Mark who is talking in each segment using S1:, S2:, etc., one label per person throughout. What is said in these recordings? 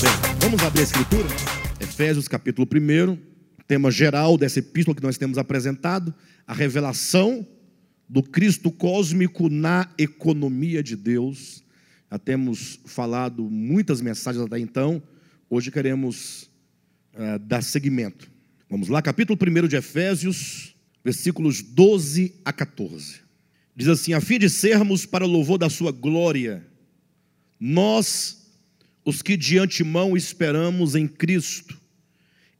S1: Bem, vamos abrir a escritura? Efésios capítulo 1, tema geral dessa epístola que nós temos apresentado, a revelação do Cristo cósmico na economia de Deus. Já temos falado muitas mensagens até então, hoje queremos uh, dar seguimento. Vamos lá, capítulo 1 de Efésios, versículos 12 a 14. Diz assim: A fim de sermos para o louvor da Sua glória, nós, os que de antemão esperamos em Cristo,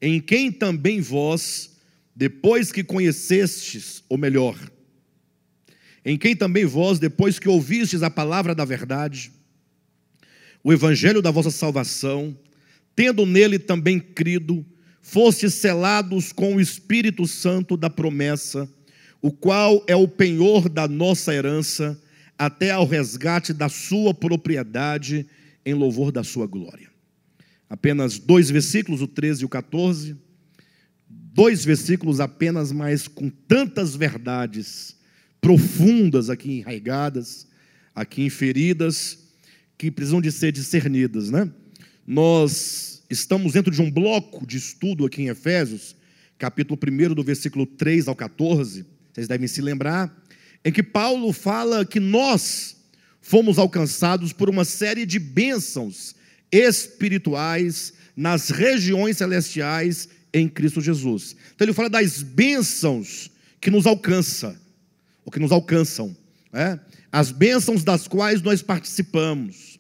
S1: em quem também vós, depois que conhecestes, ou melhor, em quem também vós, depois que ouvistes a palavra da verdade, o evangelho da vossa salvação, tendo nele também crido, fostes selados com o Espírito Santo da promessa, o qual é o penhor da nossa herança, até ao resgate da sua propriedade, em louvor da sua glória. Apenas dois versículos, o 13 e o 14. Dois versículos apenas, mas com tantas verdades profundas aqui enraigadas, aqui inferidas, que precisam de ser discernidas, né? Nós estamos dentro de um bloco de estudo aqui em Efésios, capítulo 1, do versículo 3 ao 14, vocês devem se lembrar, em que Paulo fala que nós fomos alcançados por uma série de bênçãos espirituais nas regiões celestiais em Cristo Jesus. Então ele fala das bênçãos que nos alcança o que nos alcançam. É? As bênçãos das quais nós participamos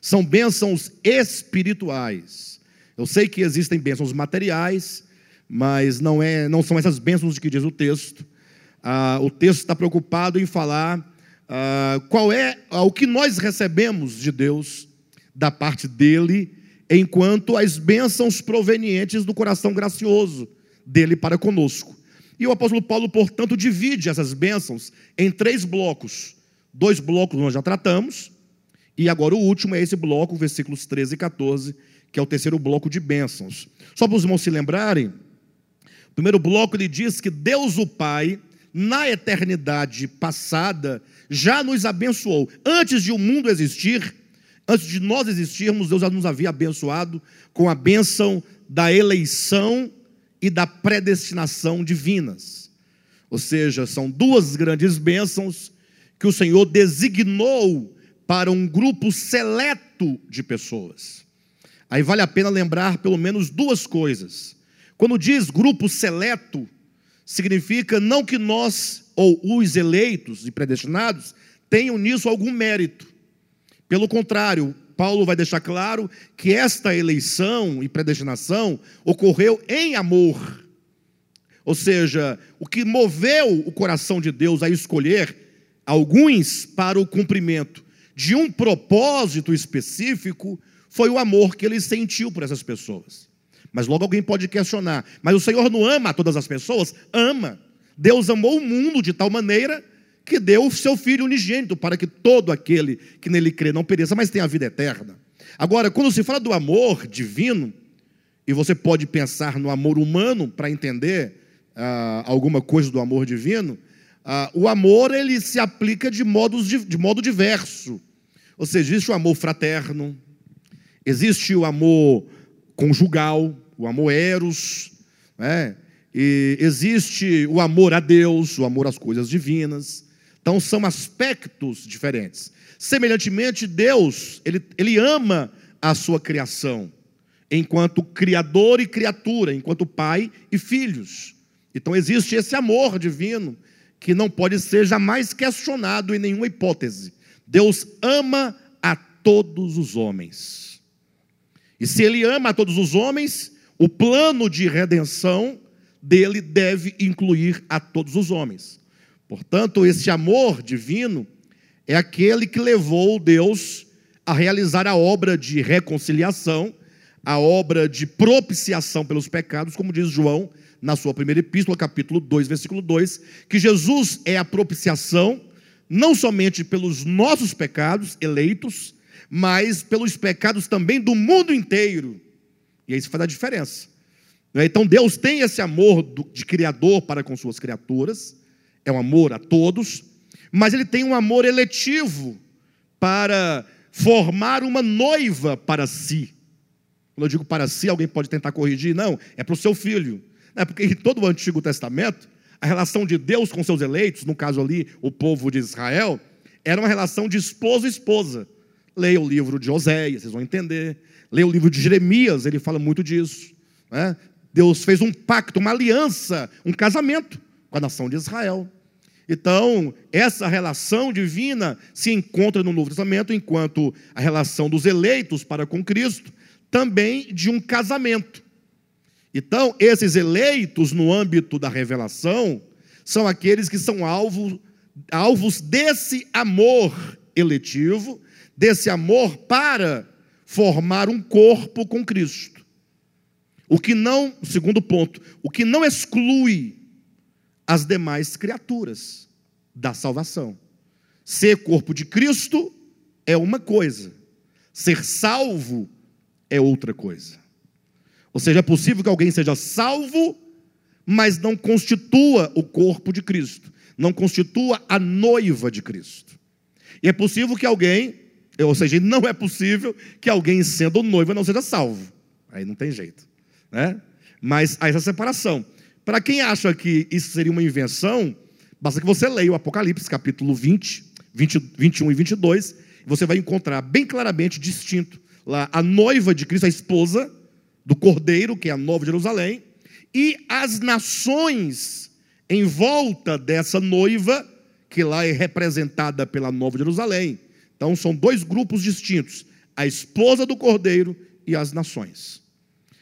S1: são bênçãos espirituais. Eu sei que existem bênçãos materiais, mas não, é, não são essas bênçãos de que diz o texto. Ah, o texto está preocupado em falar ah, qual é ah, o que nós recebemos de Deus, da parte dele, enquanto as bênçãos provenientes do coração gracioso dele para conosco. E o apóstolo Paulo, portanto, divide essas bênçãos em três blocos. Dois blocos nós já tratamos, e agora o último é esse bloco, versículos 13 e 14, que é o terceiro bloco de bênçãos. Só para os irmãos se lembrarem, o primeiro bloco ele diz que Deus o Pai, na eternidade passada, já nos abençoou. Antes de o mundo existir, antes de nós existirmos, Deus já nos havia abençoado com a bênção da eleição e da predestinação divinas. Ou seja, são duas grandes bênçãos que o Senhor designou para um grupo seleto de pessoas. Aí vale a pena lembrar pelo menos duas coisas. Quando diz grupo seleto, significa não que nós, ou os eleitos e predestinados, tenham nisso algum mérito. Pelo contrário, Paulo vai deixar claro que esta eleição e predestinação ocorreu em amor. Ou seja, o que moveu o coração de Deus a escolher alguns para o cumprimento de um propósito específico foi o amor que ele sentiu por essas pessoas. Mas logo alguém pode questionar: mas o Senhor não ama todas as pessoas? Ama. Deus amou o mundo de tal maneira que deu o seu Filho unigênito para que todo aquele que nele crê não pereça, mas tenha a vida eterna. Agora, quando se fala do amor divino, e você pode pensar no amor humano para entender ah, alguma coisa do amor divino, ah, o amor ele se aplica de, modos, de, de modo diverso. Ou seja, existe o amor fraterno, existe o amor conjugal, o amor eros, né? existe o amor a Deus, o amor às coisas divinas, então são aspectos diferentes. Semelhantemente, Deus, ele, ele ama a sua criação, enquanto criador e criatura, enquanto pai e filhos. Então existe esse amor divino que não pode ser jamais questionado em nenhuma hipótese. Deus ama a todos os homens. E se ele ama a todos os homens, o plano de redenção dele deve incluir a todos os homens. Portanto, esse amor divino é aquele que levou Deus a realizar a obra de reconciliação, a obra de propiciação pelos pecados, como diz João na sua primeira epístola, capítulo 2, versículo 2, que Jesus é a propiciação, não somente pelos nossos pecados eleitos, mas pelos pecados também do mundo inteiro. E isso faz a diferença. Então Deus tem esse amor de Criador para com suas criaturas, é um amor a todos, mas ele tem um amor eletivo para formar uma noiva para si. Quando eu digo para si, alguém pode tentar corrigir, não, é para o seu filho. É porque em todo o Antigo Testamento, a relação de Deus com seus eleitos, no caso ali, o povo de Israel, era uma relação de esposo e esposa. Leia o livro de Oséias, vocês vão entender. Leia o livro de Jeremias, ele fala muito disso. Né? Deus fez um pacto, uma aliança, um casamento com a nação de Israel. Então, essa relação divina se encontra no Novo Testamento, enquanto a relação dos eleitos para com Cristo também de um casamento. Então, esses eleitos no âmbito da revelação são aqueles que são alvo, alvos desse amor eletivo, desse amor para formar um corpo com Cristo. O que não, segundo ponto, o que não exclui as demais criaturas da salvação. Ser corpo de Cristo é uma coisa, ser salvo é outra coisa. Ou seja, é possível que alguém seja salvo, mas não constitua o corpo de Cristo, não constitua a noiva de Cristo. E é possível que alguém, ou seja, não é possível que alguém sendo noiva não seja salvo. Aí não tem jeito, né? Mas há essa separação. Para quem acha que isso seria uma invenção, basta que você leia o Apocalipse, capítulo 20, 20 21 e 22, e você vai encontrar bem claramente distinto lá a noiva de Cristo, a esposa do Cordeiro, que é a Nova Jerusalém, e as nações em volta dessa noiva, que lá é representada pela Nova Jerusalém. Então são dois grupos distintos: a esposa do Cordeiro e as nações.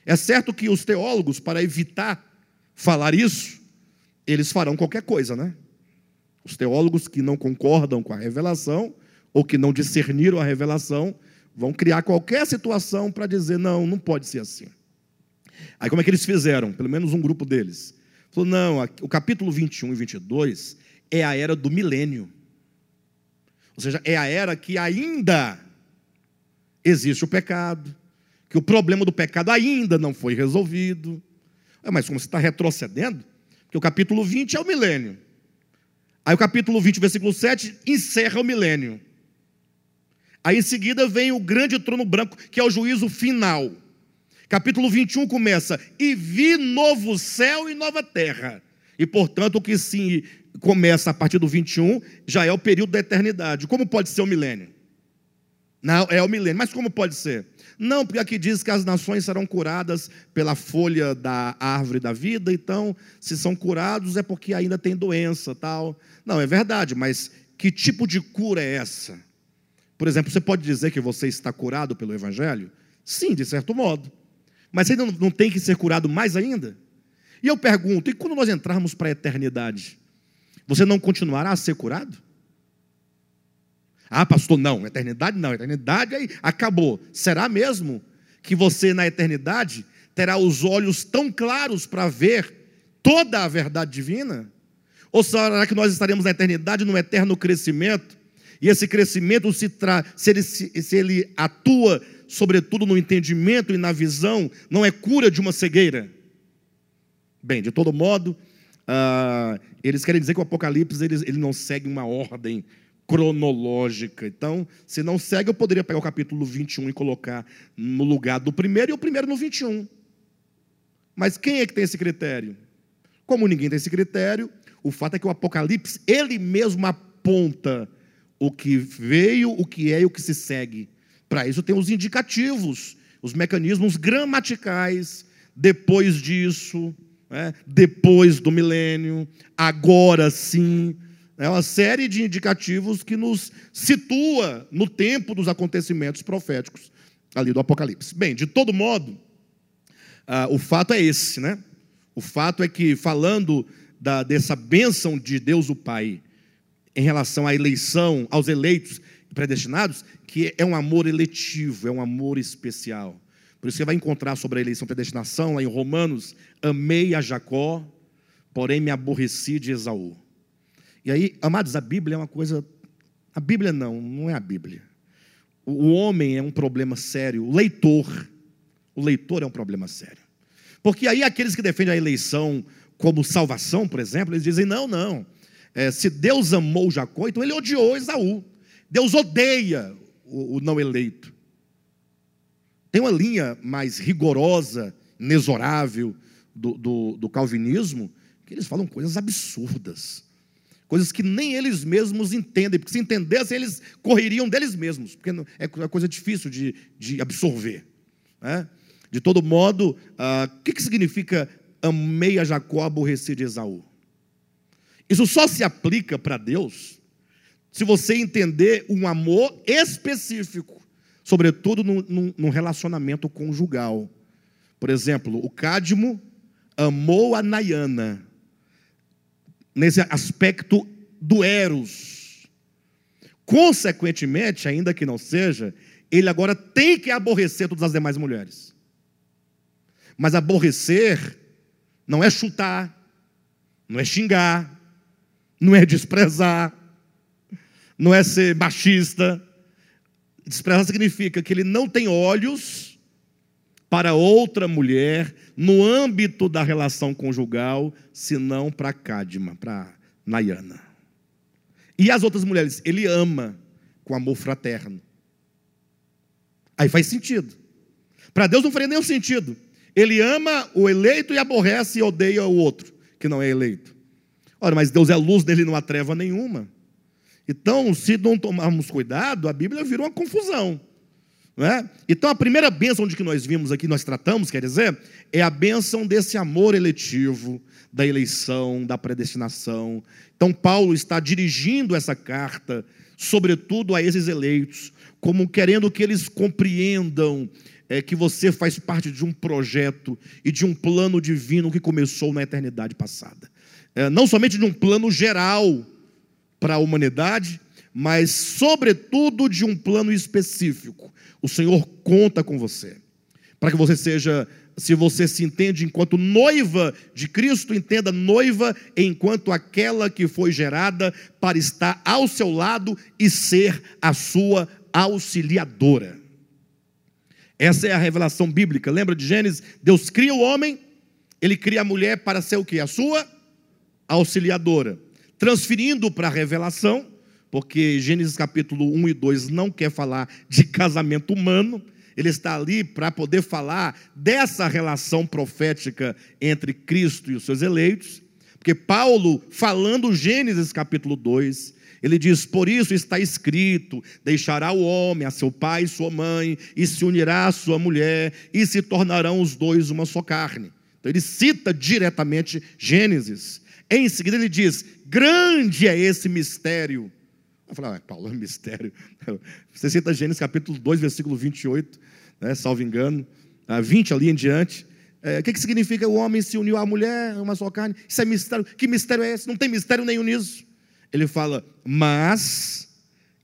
S1: É certo que os teólogos, para evitar falar isso, eles farão qualquer coisa, né? Os teólogos que não concordam com a revelação, ou que não discerniram a revelação, vão criar qualquer situação para dizer: não, não pode ser assim. Aí, como é que eles fizeram? Pelo menos um grupo deles. Falou: não, o capítulo 21 e 22 é a era do milênio. Ou seja, é a era que ainda existe o pecado, que o problema do pecado ainda não foi resolvido, é, mas como você está retrocedendo, porque o capítulo 20 é o milênio. Aí o capítulo 20, versículo 7, encerra o milênio. Aí em seguida vem o grande trono branco, que é o juízo final. Capítulo 21 começa: E vi novo céu e nova terra. E portanto, o que sim começa a partir do 21 já é o período da eternidade. Como pode ser o milênio? Não, é o milênio. Mas como pode ser? Não, porque aqui diz que as nações serão curadas pela folha da árvore da vida, então, se são curados é porque ainda tem doença, tal. Não, é verdade, mas que tipo de cura é essa? Por exemplo, você pode dizer que você está curado pelo Evangelho? Sim, de certo modo. Mas você não, não tem que ser curado mais ainda? E eu pergunto, e quando nós entrarmos para a eternidade, você não continuará a ser curado? Ah, pastor, não, eternidade não, eternidade aí acabou. Será mesmo que você na eternidade terá os olhos tão claros para ver toda a verdade divina? Ou será que nós estaremos na eternidade num eterno crescimento? E esse crescimento, se, tra... se, ele, se, se ele atua, sobretudo no entendimento e na visão, não é cura de uma cegueira? Bem, de todo modo, uh, eles querem dizer que o Apocalipse ele, ele não segue uma ordem cronológica. Então, se não segue, eu poderia pegar o capítulo 21 e colocar no lugar do primeiro e o primeiro no 21. Mas quem é que tem esse critério? Como ninguém tem esse critério, o fato é que o Apocalipse, ele mesmo aponta o que veio, o que é e o que se segue. Para isso tem os indicativos, os mecanismos gramaticais, depois disso, né? depois do milênio, agora sim, é uma série de indicativos que nos situa no tempo dos acontecimentos proféticos ali do Apocalipse. Bem, de todo modo, uh, o fato é esse, né? O fato é que, falando da, dessa bênção de Deus o Pai em relação à eleição, aos eleitos predestinados, que é um amor eletivo, é um amor especial. Por isso você vai encontrar sobre a eleição predestinação, lá em Romanos, amei a Jacó, porém me aborreci de Esaú. E aí, amados, a Bíblia é uma coisa. A Bíblia não, não é a Bíblia. O homem é um problema sério. O leitor, o leitor é um problema sério. Porque aí aqueles que defendem a eleição como salvação, por exemplo, eles dizem: não, não. é, se Deus amou Jacó, então ele odiou Esaú. Deus odeia o, o não eleito. Tem uma linha mais rigorosa, inexorável do, do, do calvinismo, que eles falam coisas absurdas. Coisas que nem eles mesmos entendem, porque se entendessem, eles correriam deles mesmos, porque é coisa difícil de, de absorver. Né? De todo modo, ah, o que, que significa amei a Jacó, aborreci de Esaú? Isso só se aplica para Deus se você entender um amor específico, sobretudo num relacionamento conjugal. Por exemplo, o Cádimo amou a Nayana, nesse aspecto do Eros. Consequentemente, ainda que não seja, ele agora tem que aborrecer todas as demais mulheres. Mas aborrecer não é chutar, não é xingar, não é desprezar, não é ser machista. Desprezar significa que ele não tem olhos para outra mulher no âmbito da relação conjugal, senão para Cadma, para Nayana. E as outras mulheres, ele ama com amor fraterno. Aí faz sentido. Para Deus não faria nenhum sentido. Ele ama o eleito e aborrece e odeia o outro, que não é eleito. Ora, mas Deus é luz dele, não há treva nenhuma. Então, se não tomarmos cuidado, a Bíblia vira uma confusão. É? Então, a primeira bênção de que nós vimos aqui, nós tratamos, quer dizer, é a bênção desse amor eletivo, da eleição, da predestinação. Então, Paulo está dirigindo essa carta, sobretudo a esses eleitos, como querendo que eles compreendam é, que você faz parte de um projeto e de um plano divino que começou na eternidade passada. É, não somente de um plano geral para a humanidade, mas, sobretudo, de um plano específico. O Senhor conta com você, para que você seja, se você se entende enquanto noiva de Cristo, entenda noiva enquanto aquela que foi gerada para estar ao seu lado e ser a sua auxiliadora. Essa é a revelação bíblica. Lembra de Gênesis? Deus cria o homem, ele cria a mulher para ser o que? A sua auxiliadora. Transferindo para a revelação, porque Gênesis capítulo 1 e 2 não quer falar de casamento humano, ele está ali para poder falar dessa relação profética entre Cristo e os seus eleitos, porque Paulo, falando Gênesis capítulo 2, ele diz: Por isso está escrito: deixará o homem a seu pai e sua mãe, e se unirá à sua mulher, e se tornarão os dois uma só carne. Então ele cita diretamente Gênesis. Em seguida ele diz: Grande é esse mistério. Eu falei, ah, Paulo, é mistério. Você cita Gênesis capítulo 2, versículo 28, né, salvo engano, 20 ali em diante. É, o que, que significa o homem se uniu à mulher, uma só carne? Isso é mistério. Que mistério é esse? Não tem mistério nenhum nisso. Ele fala, mas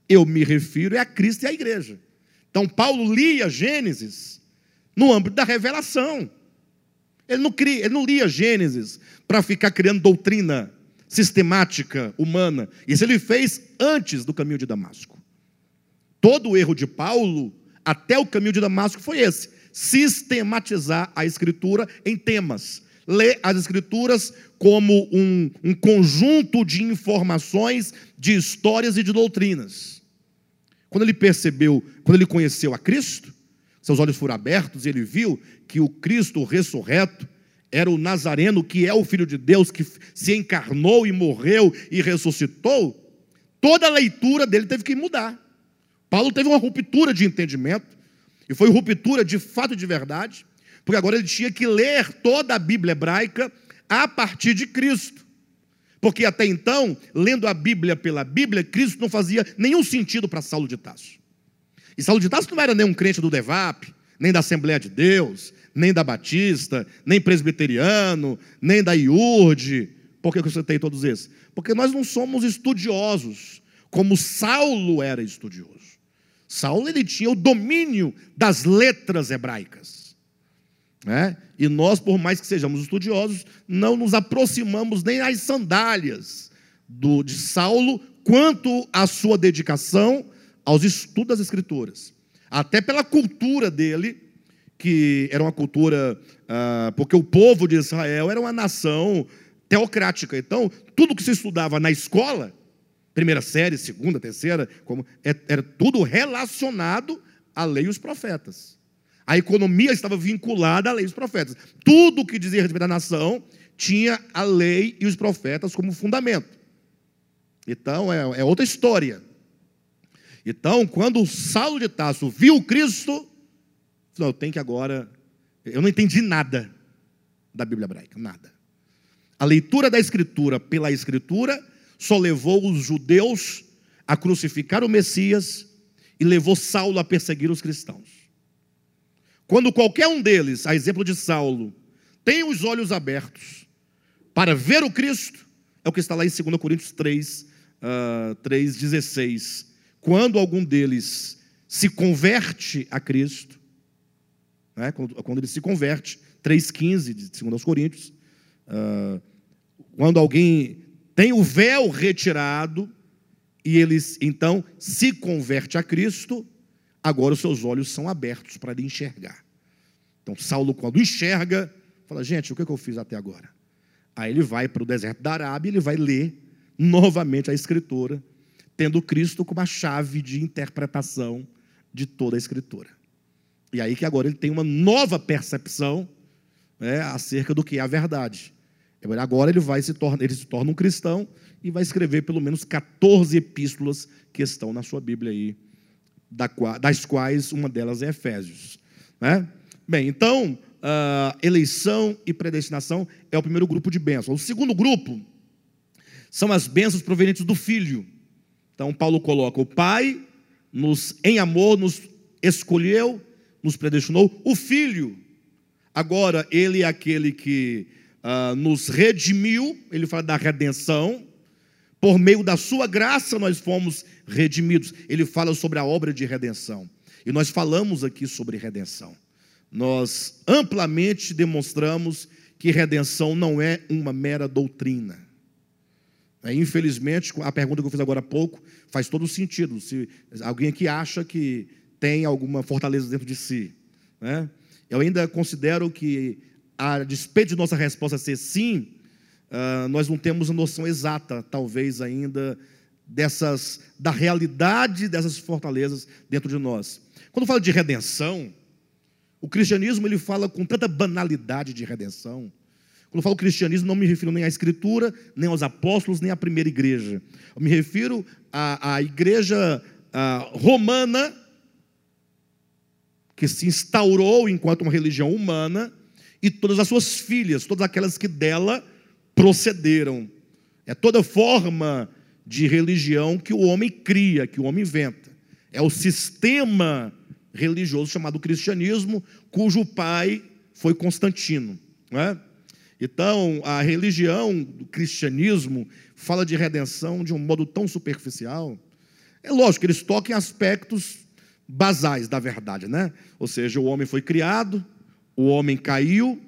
S1: eu me refiro é a Cristo e à igreja. Então, Paulo lia Gênesis no âmbito da revelação. Ele não, cria, ele não lia Gênesis para ficar criando doutrina sistemática humana. Isso ele fez antes do caminho de Damasco. Todo o erro de Paulo até o caminho de Damasco foi esse: sistematizar a escritura em temas. Ler as escrituras como um, um conjunto de informações, de histórias e de doutrinas. Quando ele percebeu, quando ele conheceu a Cristo, seus olhos foram abertos e ele viu que o Cristo ressurreto era o Nazareno, que é o Filho de Deus, que se encarnou e morreu e ressuscitou. Toda a leitura dele teve que mudar. Paulo teve uma ruptura de entendimento, e foi ruptura de fato e de verdade, porque agora ele tinha que ler toda a Bíblia hebraica a partir de Cristo. Porque até então, lendo a Bíblia pela Bíblia, Cristo não fazia nenhum sentido para Saulo de Tasso. E Saulo de Tasso não era nem um crente do Devap, nem da Assembleia de Deus, nem da Batista, nem presbiteriano, nem da IURD. Por que eu citei todos esses? Porque nós não somos estudiosos, como Saulo era estudioso. Saulo ele tinha o domínio das letras hebraicas. Né? E nós, por mais que sejamos estudiosos, não nos aproximamos nem às sandálias do, de Saulo quanto à sua dedicação aos estudos das Escrituras. Até pela cultura dele, que era uma cultura, ah, porque o povo de Israel era uma nação teocrática. Então, tudo que se estudava na escola, primeira série, segunda, terceira, como, é, era tudo relacionado à lei e os profetas. A economia estava vinculada à lei e os profetas. Tudo que dizia respeito à nação tinha a lei e os profetas como fundamento. Então, é, é outra história. Então, quando Saulo de Tarso viu Cristo, falou, eu tenho que agora. Eu não entendi nada da Bíblia hebraica, nada. A leitura da Escritura pela Escritura só levou os judeus a crucificar o Messias e levou Saulo a perseguir os cristãos. Quando qualquer um deles, a exemplo de Saulo, tem os olhos abertos para ver o Cristo, é o que está lá em 2 Coríntios 3, uh, 3,16. Quando algum deles se converte a Cristo, né, quando, quando ele se converte, 3,15 de 2 Coríntios, uh, quando alguém tem o véu retirado e ele então se converte a Cristo, agora os seus olhos são abertos para ele enxergar. Então, Saulo, quando enxerga, fala: Gente, o que eu fiz até agora? Aí ele vai para o deserto da Arábia e ele vai ler novamente a Escritura, tendo Cristo como a chave de interpretação de toda a Escritura. E aí que agora ele tem uma nova percepção né, acerca do que é a verdade. Agora ele vai se torna, ele se torna um cristão e vai escrever pelo menos 14 epístolas que estão na sua Bíblia aí, das quais uma delas é Efésios. Né? Bem, então, uh, eleição e predestinação é o primeiro grupo de bênçãos. O segundo grupo são as bênçãos provenientes do Filho. Então, Paulo coloca: o Pai, nos, em amor, nos escolheu, nos predestinou. O Filho, agora, ele é aquele que uh, nos redimiu, ele fala da redenção. Por meio da sua graça nós fomos redimidos. Ele fala sobre a obra de redenção. E nós falamos aqui sobre redenção nós amplamente demonstramos que redenção não é uma mera doutrina. É, infelizmente, a pergunta que eu fiz agora há pouco faz todo sentido. Se alguém aqui acha que tem alguma fortaleza dentro de si, né? eu ainda considero que, a despeito de nossa resposta ser sim, uh, nós não temos a noção exata, talvez ainda, dessas, da realidade dessas fortalezas dentro de nós. Quando falo de redenção, o cristianismo ele fala com tanta banalidade de redenção. Quando eu falo cristianismo, não me refiro nem à Escritura, nem aos apóstolos, nem à primeira igreja. Eu me refiro à, à igreja à, romana, que se instaurou enquanto uma religião humana, e todas as suas filhas, todas aquelas que dela procederam. É toda forma de religião que o homem cria, que o homem inventa. É o sistema religioso chamado cristianismo, cujo pai foi Constantino. É? Então, a religião do cristianismo fala de redenção de um modo tão superficial. É lógico que eles tocam em aspectos basais da verdade, né? Ou seja, o homem foi criado, o homem caiu,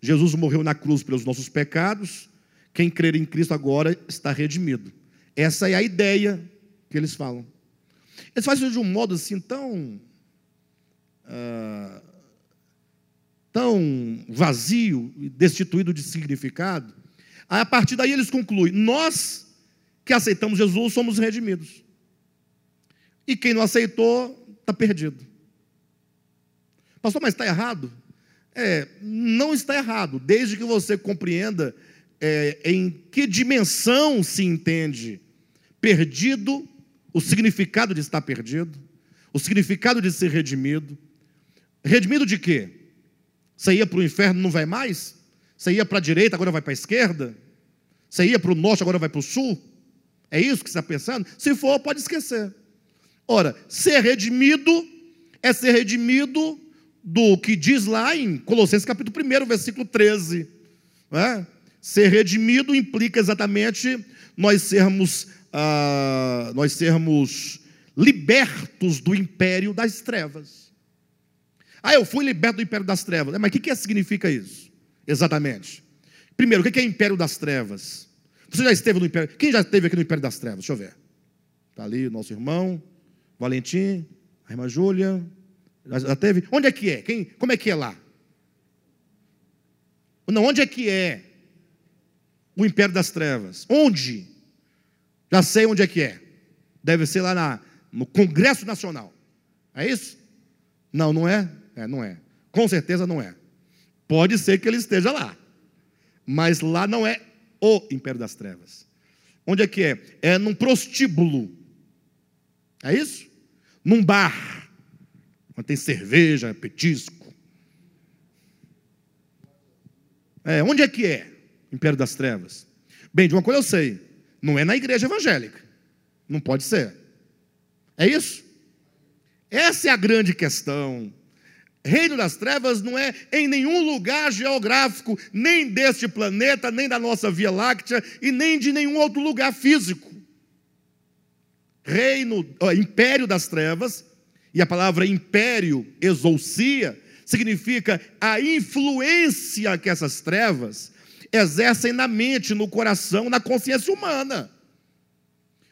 S1: Jesus morreu na cruz pelos nossos pecados, quem crer em Cristo agora está redimido. Essa é a ideia que eles falam. Eles fazem isso de um modo assim tão ah, tão vazio destituído de significado. Aí, a partir daí eles concluem: nós que aceitamos Jesus somos redimidos. E quem não aceitou está perdido. Pastor, mas está errado? É, não está errado, desde que você compreenda é, em que dimensão se entende perdido, o significado de estar perdido, o significado de ser redimido Redimido de quê? Você ia para o inferno não vai mais? Você ia para a direita, agora vai para a esquerda? Você ia para o norte, agora vai para o sul? É isso que você está pensando? Se for, pode esquecer. Ora, ser redimido é ser redimido do que diz lá em Colossenses capítulo 1, versículo 13. É? Ser redimido implica exatamente nós sermos, ah, nós sermos libertos do império das trevas. Ah, eu fui liberto do império das trevas. Mas o que, que significa isso? Exatamente. Primeiro, o que é império das trevas? Você já esteve no império? Quem já esteve aqui no império das trevas? Deixa eu ver. Está ali o nosso irmão, Valentim, a irmã Júlia. Já teve? Onde é que é? Quem, como é que é lá? Não, onde é que é? o império das trevas. Onde? Já sei onde é que é. Deve ser lá na, no Congresso Nacional. É isso? Não, não é? É, não é. Com certeza não é. Pode ser que ele esteja lá. Mas lá não é o império das trevas. Onde é que é? É num prostíbulo. É isso? Num bar. Onde tem cerveja, petisco. É, onde é que é? Império das trevas. Bem, de uma coisa eu sei. Não é na igreja evangélica. Não pode ser. É isso? Essa é a grande questão. Reino das trevas não é em nenhum lugar geográfico, nem deste planeta, nem da nossa Via Láctea e nem de nenhum outro lugar físico. Reino, império das trevas, e a palavra império, exousia, significa a influência que essas trevas exercem na mente, no coração, na consciência humana.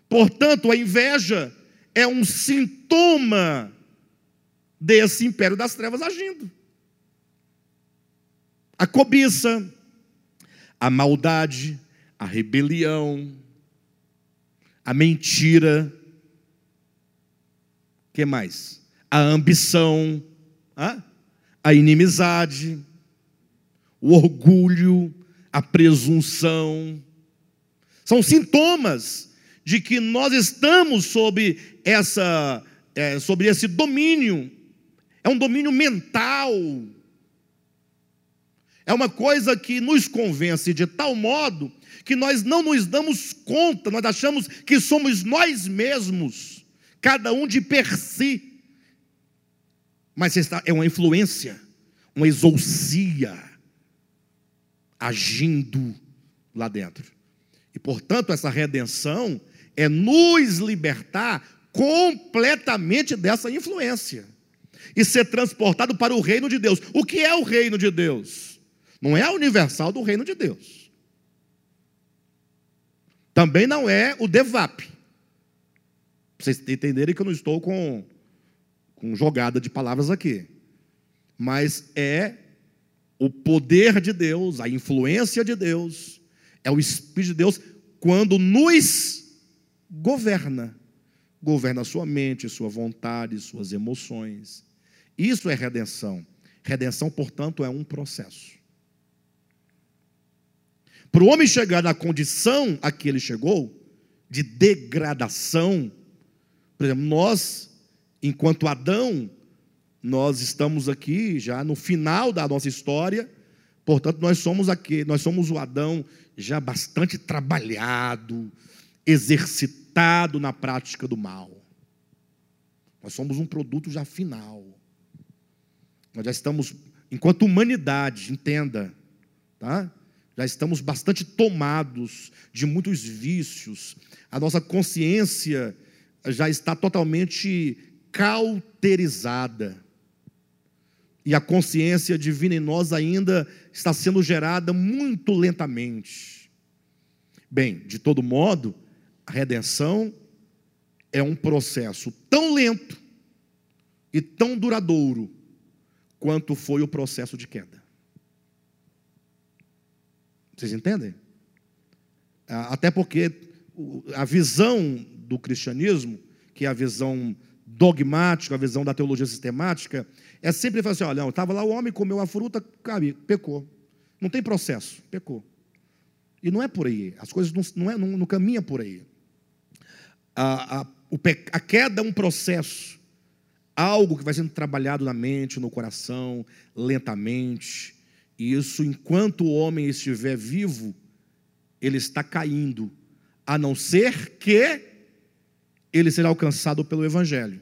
S1: Portanto, a inveja é um sintoma desse império das trevas agindo. A cobiça, a maldade, a rebelião, a mentira, que mais? A ambição, a inimizade, o orgulho, a presunção. São sintomas de que nós estamos sob essa, é, sobre esse domínio é um domínio mental. É uma coisa que nos convence de tal modo que nós não nos damos conta, nós achamos que somos nós mesmos, cada um de per si. Mas é uma influência, uma exousia agindo lá dentro. E portanto, essa redenção é nos libertar completamente dessa influência e ser transportado para o reino de Deus. O que é o reino de Deus? Não é a universal do reino de Deus. Também não é o DEVAP. Para vocês entenderem que eu não estou com, com jogada de palavras aqui. Mas é o poder de Deus, a influência de Deus, é o Espírito de Deus quando nos governa. Governa a sua mente, sua vontade, suas emoções. Isso é redenção. Redenção, portanto, é um processo. Para o homem chegar na condição a que ele chegou, de degradação, por exemplo, nós, enquanto Adão, nós estamos aqui já no final da nossa história, portanto, nós somos aqui, nós somos o Adão já bastante trabalhado, exercitado na prática do mal. Nós somos um produto já final. Nós já estamos, enquanto humanidade, entenda, tá? Já estamos bastante tomados de muitos vícios. A nossa consciência já está totalmente cauterizada. E a consciência divina em nós ainda está sendo gerada muito lentamente. Bem, de todo modo, a redenção é um processo tão lento e tão duradouro quanto foi o processo de queda. Vocês entendem? Até porque a visão do cristianismo, que é a visão dogmática, a visão da teologia sistemática, é sempre falar assim: olha, estava lá o homem, comeu a fruta, pecou. Não tem processo, pecou. E não é por aí, as coisas não, não, é, não, não caminham por aí. A, a, o, a queda é um processo algo que vai sendo trabalhado na mente, no coração, lentamente. E isso, enquanto o homem estiver vivo, ele está caindo, a não ser que ele seja alcançado pelo Evangelho.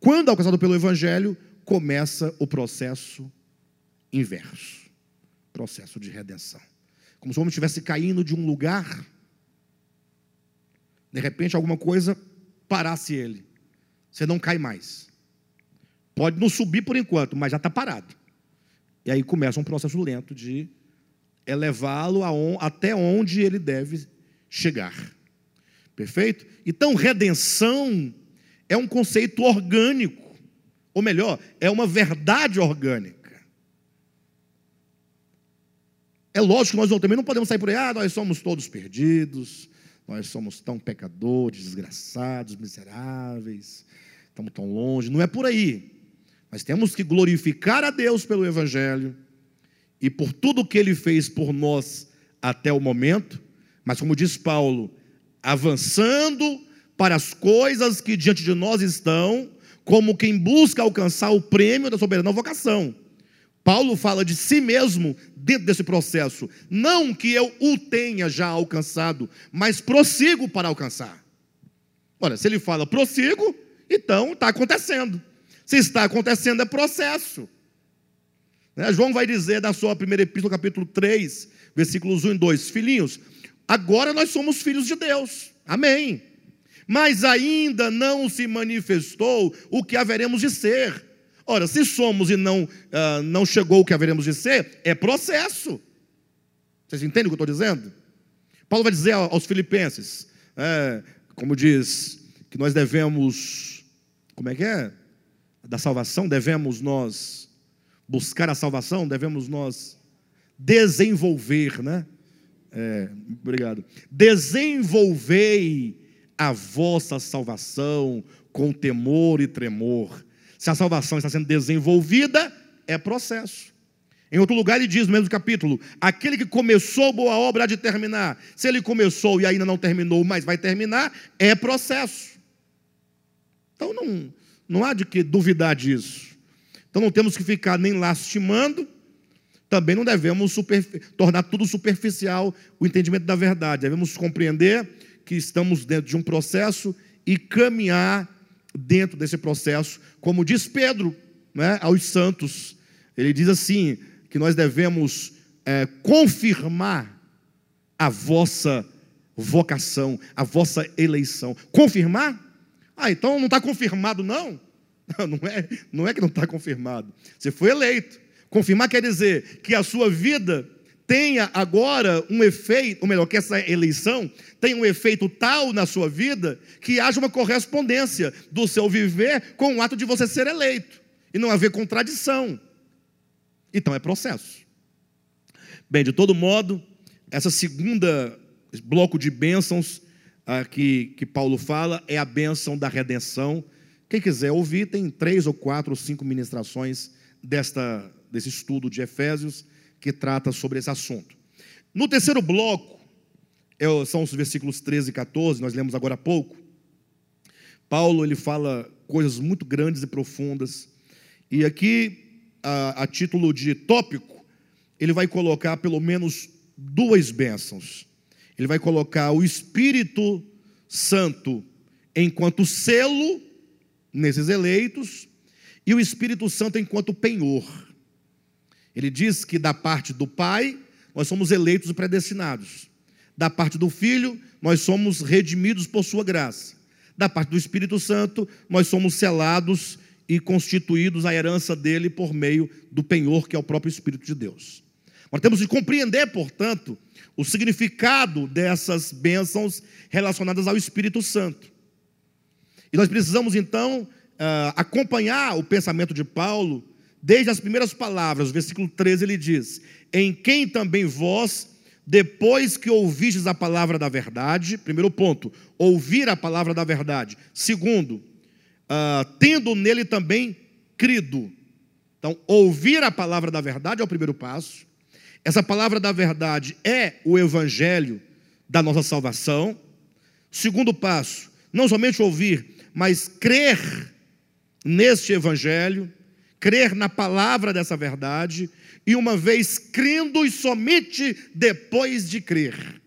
S1: Quando alcançado pelo Evangelho, começa o processo inverso processo de redenção. Como se o homem estivesse caindo de um lugar, de repente alguma coisa parasse ele. Você não cai mais. Pode não subir por enquanto, mas já está parado. E aí começa um processo lento de elevá-lo até onde ele deve chegar. Perfeito? Então, redenção é um conceito orgânico, ou melhor, é uma verdade orgânica. É lógico que nós também não podemos sair por aí, ah, nós somos todos perdidos, nós somos tão pecadores, desgraçados, miseráveis, estamos tão longe. Não é por aí. Mas temos que glorificar a Deus pelo Evangelho e por tudo que Ele fez por nós até o momento. Mas, como diz Paulo, avançando para as coisas que diante de nós estão, como quem busca alcançar o prêmio da soberana vocação. Paulo fala de si mesmo dentro desse processo. Não que eu o tenha já alcançado, mas prossigo para alcançar. Olha, se ele fala prossigo, então está acontecendo. Se está acontecendo, é processo. Né? João vai dizer na sua primeira epístola, capítulo 3, versículos 1 e 2: Filhinhos, agora nós somos filhos de Deus. Amém. Mas ainda não se manifestou o que haveremos de ser. Ora, se somos e não, uh, não chegou o que haveremos de ser, é processo. Vocês entendem o que eu estou dizendo? Paulo vai dizer aos filipenses, é, como diz, que nós devemos, como é que é? Da salvação, devemos nós buscar a salvação, devemos nós desenvolver, né? É, obrigado. Desenvolvei a vossa salvação com temor e tremor se a salvação está sendo desenvolvida, é processo. Em outro lugar, ele diz no mesmo capítulo: aquele que começou boa obra há de terminar. Se ele começou e ainda não terminou, mas vai terminar, é processo. Então não, não há de que duvidar disso. Então não temos que ficar nem lastimando, também não devemos tornar tudo superficial o entendimento da verdade. Devemos compreender que estamos dentro de um processo e caminhar dentro desse processo, como diz Pedro né, aos santos. Ele diz assim: que nós devemos é, confirmar a vossa vocação, a vossa eleição. Confirmar? Ah, então não está confirmado, não? Não é, não é que não está confirmado. Você foi eleito. Confirmar quer dizer que a sua vida tenha agora um efeito, ou melhor, que essa eleição tenha um efeito tal na sua vida que haja uma correspondência do seu viver com o ato de você ser eleito e não haver contradição. Então é processo. Bem, de todo modo, essa segunda bloco de bênçãos ah, que, que Paulo fala é a bênção da redenção. Quem quiser ouvir, tem três ou quatro ou cinco ministrações desta, desse estudo de Efésios que trata sobre esse assunto. No terceiro bloco, é são os versículos 13 e 14, nós lemos agora há pouco. Paulo ele fala coisas muito grandes e profundas. E aqui, a, a título de tópico, ele vai colocar pelo menos duas bênçãos. Ele vai colocar o Espírito Santo enquanto selo nesses eleitos e o Espírito Santo enquanto penhor. Ele diz que da parte do Pai, nós somos eleitos e predestinados. Da parte do Filho, nós somos redimidos por Sua graça. Da parte do Espírito Santo, nós somos selados e constituídos a herança dele por meio do penhor que é o próprio Espírito de Deus. Nós temos que compreender, portanto, o significado dessas bênçãos relacionadas ao Espírito Santo. E nós precisamos, então, ah, acompanhar o pensamento de Paulo Desde as primeiras palavras, versículo 13, ele diz: Em quem também vós, depois que ouvistes a palavra da verdade, primeiro ponto, ouvir a palavra da verdade. Segundo, uh, tendo nele também crido. Então, ouvir a palavra da verdade é o primeiro passo. Essa palavra da verdade é o evangelho da nossa salvação. Segundo passo, não somente ouvir, mas crer neste evangelho crer na palavra dessa verdade, e uma vez crendo e somente depois de crer,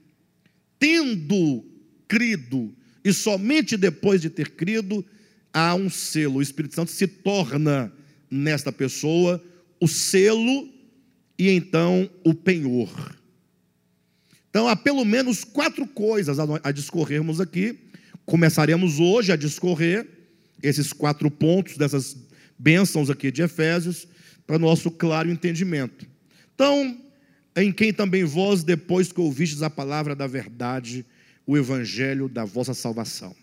S1: tendo crido e somente depois de ter crido, há um selo. O Espírito Santo se torna nesta pessoa o selo e então o penhor. Então há pelo menos quatro coisas a discorrermos aqui. Começaremos hoje a discorrer esses quatro pontos dessas bênçãos aqui de Efésios, para nosso claro entendimento. Então, em quem também vós, depois que ouvistes a palavra da verdade, o evangelho da vossa salvação.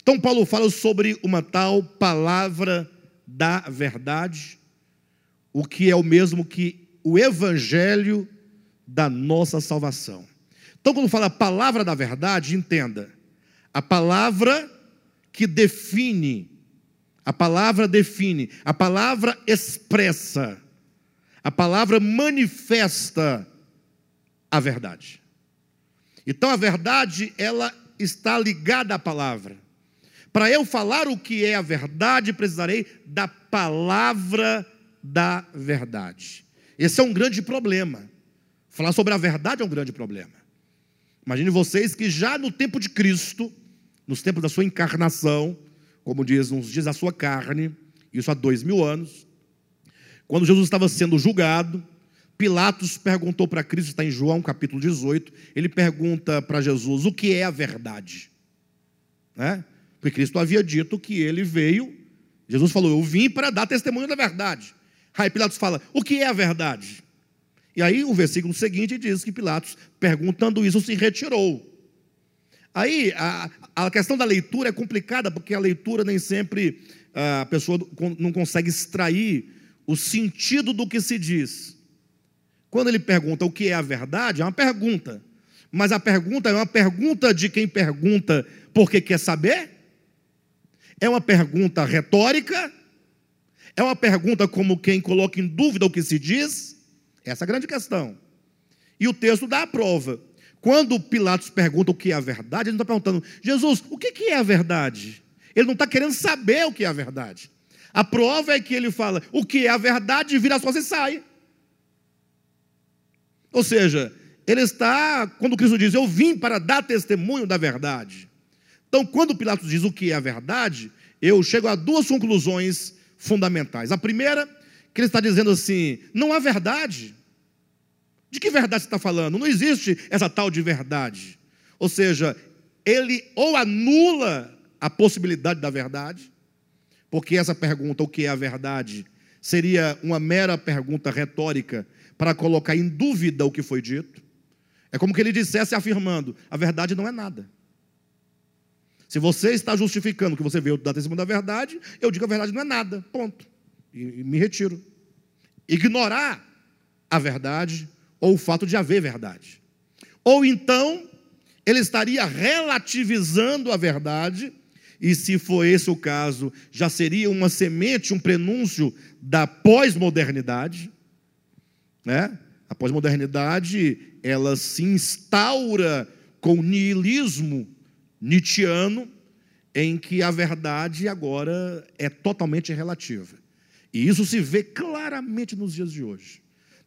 S1: Então, Paulo fala sobre uma tal palavra da verdade, o que é o mesmo que o evangelho da nossa salvação. Então, quando fala palavra da verdade, entenda, a palavra que define, a palavra define, a palavra expressa, a palavra manifesta a verdade. Então a verdade, ela está ligada à palavra. Para eu falar o que é a verdade, precisarei da palavra da verdade. Esse é um grande problema. Falar sobre a verdade é um grande problema. Imagine vocês que já no tempo de Cristo, nos tempos da sua encarnação, como diz, nos dias da sua carne, isso há dois mil anos, quando Jesus estava sendo julgado, Pilatos perguntou para Cristo, está em João capítulo 18, ele pergunta para Jesus o que é a verdade. Né? Porque Cristo havia dito que ele veio, Jesus falou, eu vim para dar testemunho da verdade. Aí Pilatos fala, o que é a verdade? E aí o versículo seguinte diz que Pilatos, perguntando isso, se retirou. Aí a, a questão da leitura é complicada, porque a leitura nem sempre a pessoa não consegue extrair o sentido do que se diz. Quando ele pergunta o que é a verdade, é uma pergunta. Mas a pergunta é uma pergunta de quem pergunta porque quer saber? É uma pergunta retórica? É uma pergunta como quem coloca em dúvida o que se diz? Essa é a grande questão. E o texto dá a prova. Quando Pilatos pergunta o que é a verdade, ele não está perguntando, Jesus, o que é a verdade? Ele não está querendo saber o que é a verdade. A prova é que ele fala, o que é a verdade, vira as costas e sai. Ou seja, ele está, quando Cristo diz, eu vim para dar testemunho da verdade. Então, quando Pilatos diz o que é a verdade, eu chego a duas conclusões fundamentais. A primeira, que ele está dizendo assim: não há verdade. De que verdade você está falando? Não existe essa tal de verdade. Ou seja, ele ou anula a possibilidade da verdade, porque essa pergunta, o que é a verdade, seria uma mera pergunta retórica para colocar em dúvida o que foi dito. É como que ele dissesse afirmando: a verdade não é nada. Se você está justificando que você veio dar testemunho da verdade, eu digo a verdade não é nada. Ponto. E me retiro. Ignorar a verdade ou o fato de haver verdade. Ou então, ele estaria relativizando a verdade, e se for esse o caso, já seria uma semente, um prenúncio da pós-modernidade, né? A pós-modernidade, ela se instaura com o niilismo nietzschiano, em que a verdade agora é totalmente relativa. E isso se vê claramente nos dias de hoje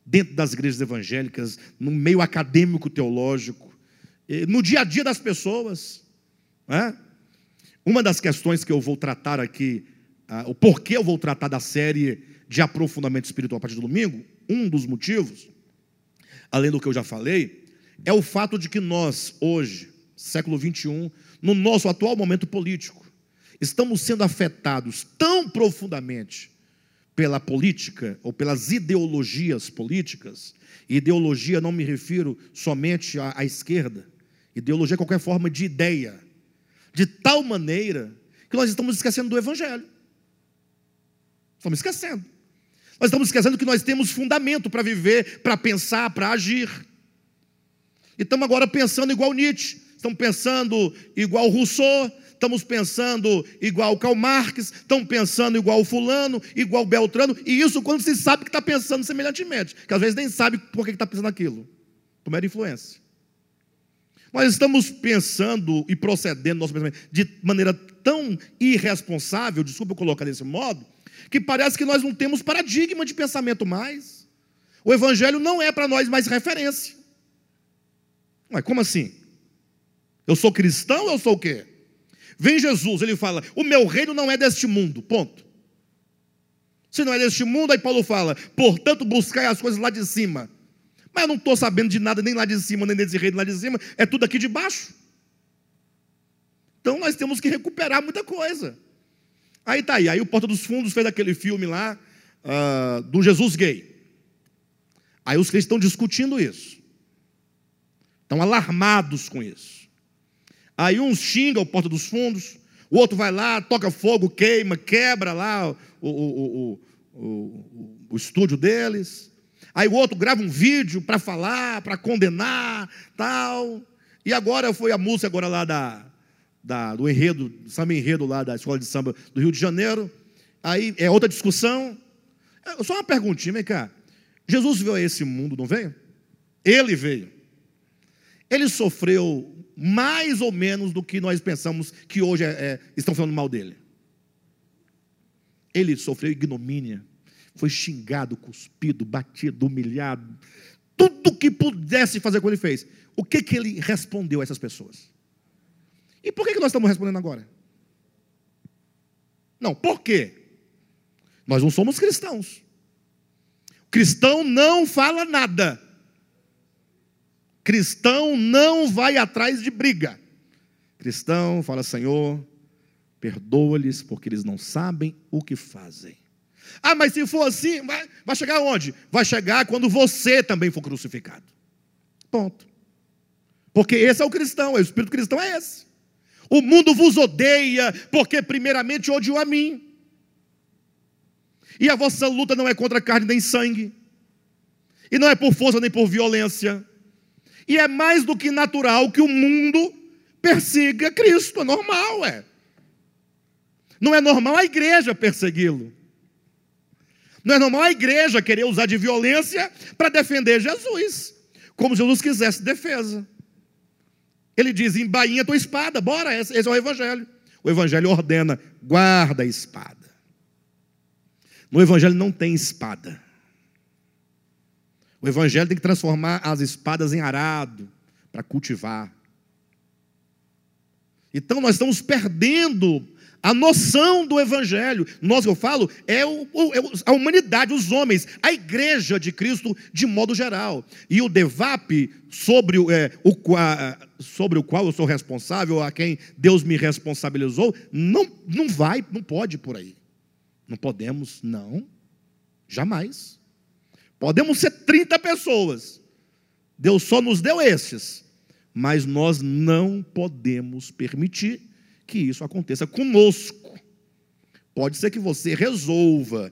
S1: dentro das igrejas evangélicas, no meio acadêmico teológico, no dia a dia das pessoas. Né? Uma das questões que eu vou tratar aqui, o porquê eu vou tratar da série de aprofundamento espiritual a partir do domingo, um dos motivos, além do que eu já falei, é o fato de que nós, hoje, século 21, no nosso atual momento político, estamos sendo afetados tão profundamente pela política ou pelas ideologias políticas, ideologia não me refiro somente à, à esquerda, ideologia é qualquer forma de ideia, de tal maneira que nós estamos esquecendo do Evangelho. Estamos esquecendo. Nós estamos esquecendo que nós temos fundamento para viver, para pensar, para agir. E estamos agora pensando igual Nietzsche, estamos pensando igual Rousseau, estamos pensando igual Karl Marx, estamos pensando igual fulano, igual Beltrano, e isso quando se sabe que está pensando semelhantemente, que às vezes nem sabe por que está pensando aquilo, por mera influência. Nós estamos pensando e procedendo nosso pensamento de maneira tão irresponsável, desculpa eu colocar desse modo, que parece que nós não temos paradigma de pensamento mais. O Evangelho não é para nós mais referência. Mas como assim? Eu sou cristão eu sou o quê? Vem Jesus, ele fala: O meu reino não é deste mundo. Ponto. Se não é deste mundo, aí Paulo fala: Portanto, buscai as coisas lá de cima. Mas eu não estou sabendo de nada nem lá de cima, nem desse reino lá de cima, é tudo aqui de baixo. Então nós temos que recuperar muita coisa. Aí tá aí, aí o Porta dos Fundos fez aquele filme lá uh, do Jesus gay. Aí os crentes estão discutindo isso. Estão alarmados com isso. Aí um xinga o porta dos fundos, o outro vai lá, toca fogo, queima, quebra lá o, o, o, o, estúdio deles. Aí o outro grava um vídeo para falar, para condenar, tal. E agora foi a música agora lá da, da, do enredo, samba enredo lá da Escola de Samba do Rio de Janeiro. Aí é outra discussão. É, só uma perguntinha, vem cá. Jesus veio a esse mundo, não veio? Ele veio. Ele sofreu mais ou menos do que nós pensamos que hoje é, é, estão falando mal dele. Ele sofreu ignomínia foi xingado, cuspido, batido, humilhado, tudo que pudesse fazer com ele fez. O que, que ele respondeu a essas pessoas? E por que, que nós estamos respondendo agora? Não, por quê? Nós não somos cristãos. Cristão não fala nada. Cristão não vai atrás de briga. Cristão fala, Senhor, perdoa-lhes porque eles não sabem o que fazem. Ah, mas se for assim, vai, vai chegar onde? Vai chegar quando você também for crucificado. Ponto. Porque esse é o cristão, o espírito cristão é esse. O mundo vos odeia, porque primeiramente odiou a mim. E a vossa luta não é contra carne nem sangue, e não é por força nem por violência, e é mais do que natural que o mundo persiga Cristo, é normal, é. Não é normal a igreja persegui-lo. Não é normal a igreja querer usar de violência para defender Jesus, como Jesus quisesse defesa. Ele diz: embainha tua espada, bora, esse é o evangelho. O evangelho ordena: guarda a espada. No evangelho não tem espada. O evangelho tem que transformar as espadas em arado para cultivar. Então nós estamos perdendo a noção do Evangelho, nós eu falo, é, o, é a humanidade, os homens, a igreja de Cristo de modo geral. E o DEVAP, sobre, é, o, sobre o qual eu sou responsável, a quem Deus me responsabilizou, não, não vai, não pode por aí. Não podemos, não, jamais. Podemos ser 30 pessoas, Deus só nos deu esses, mas nós não podemos permitir que isso aconteça conosco. Pode ser que você resolva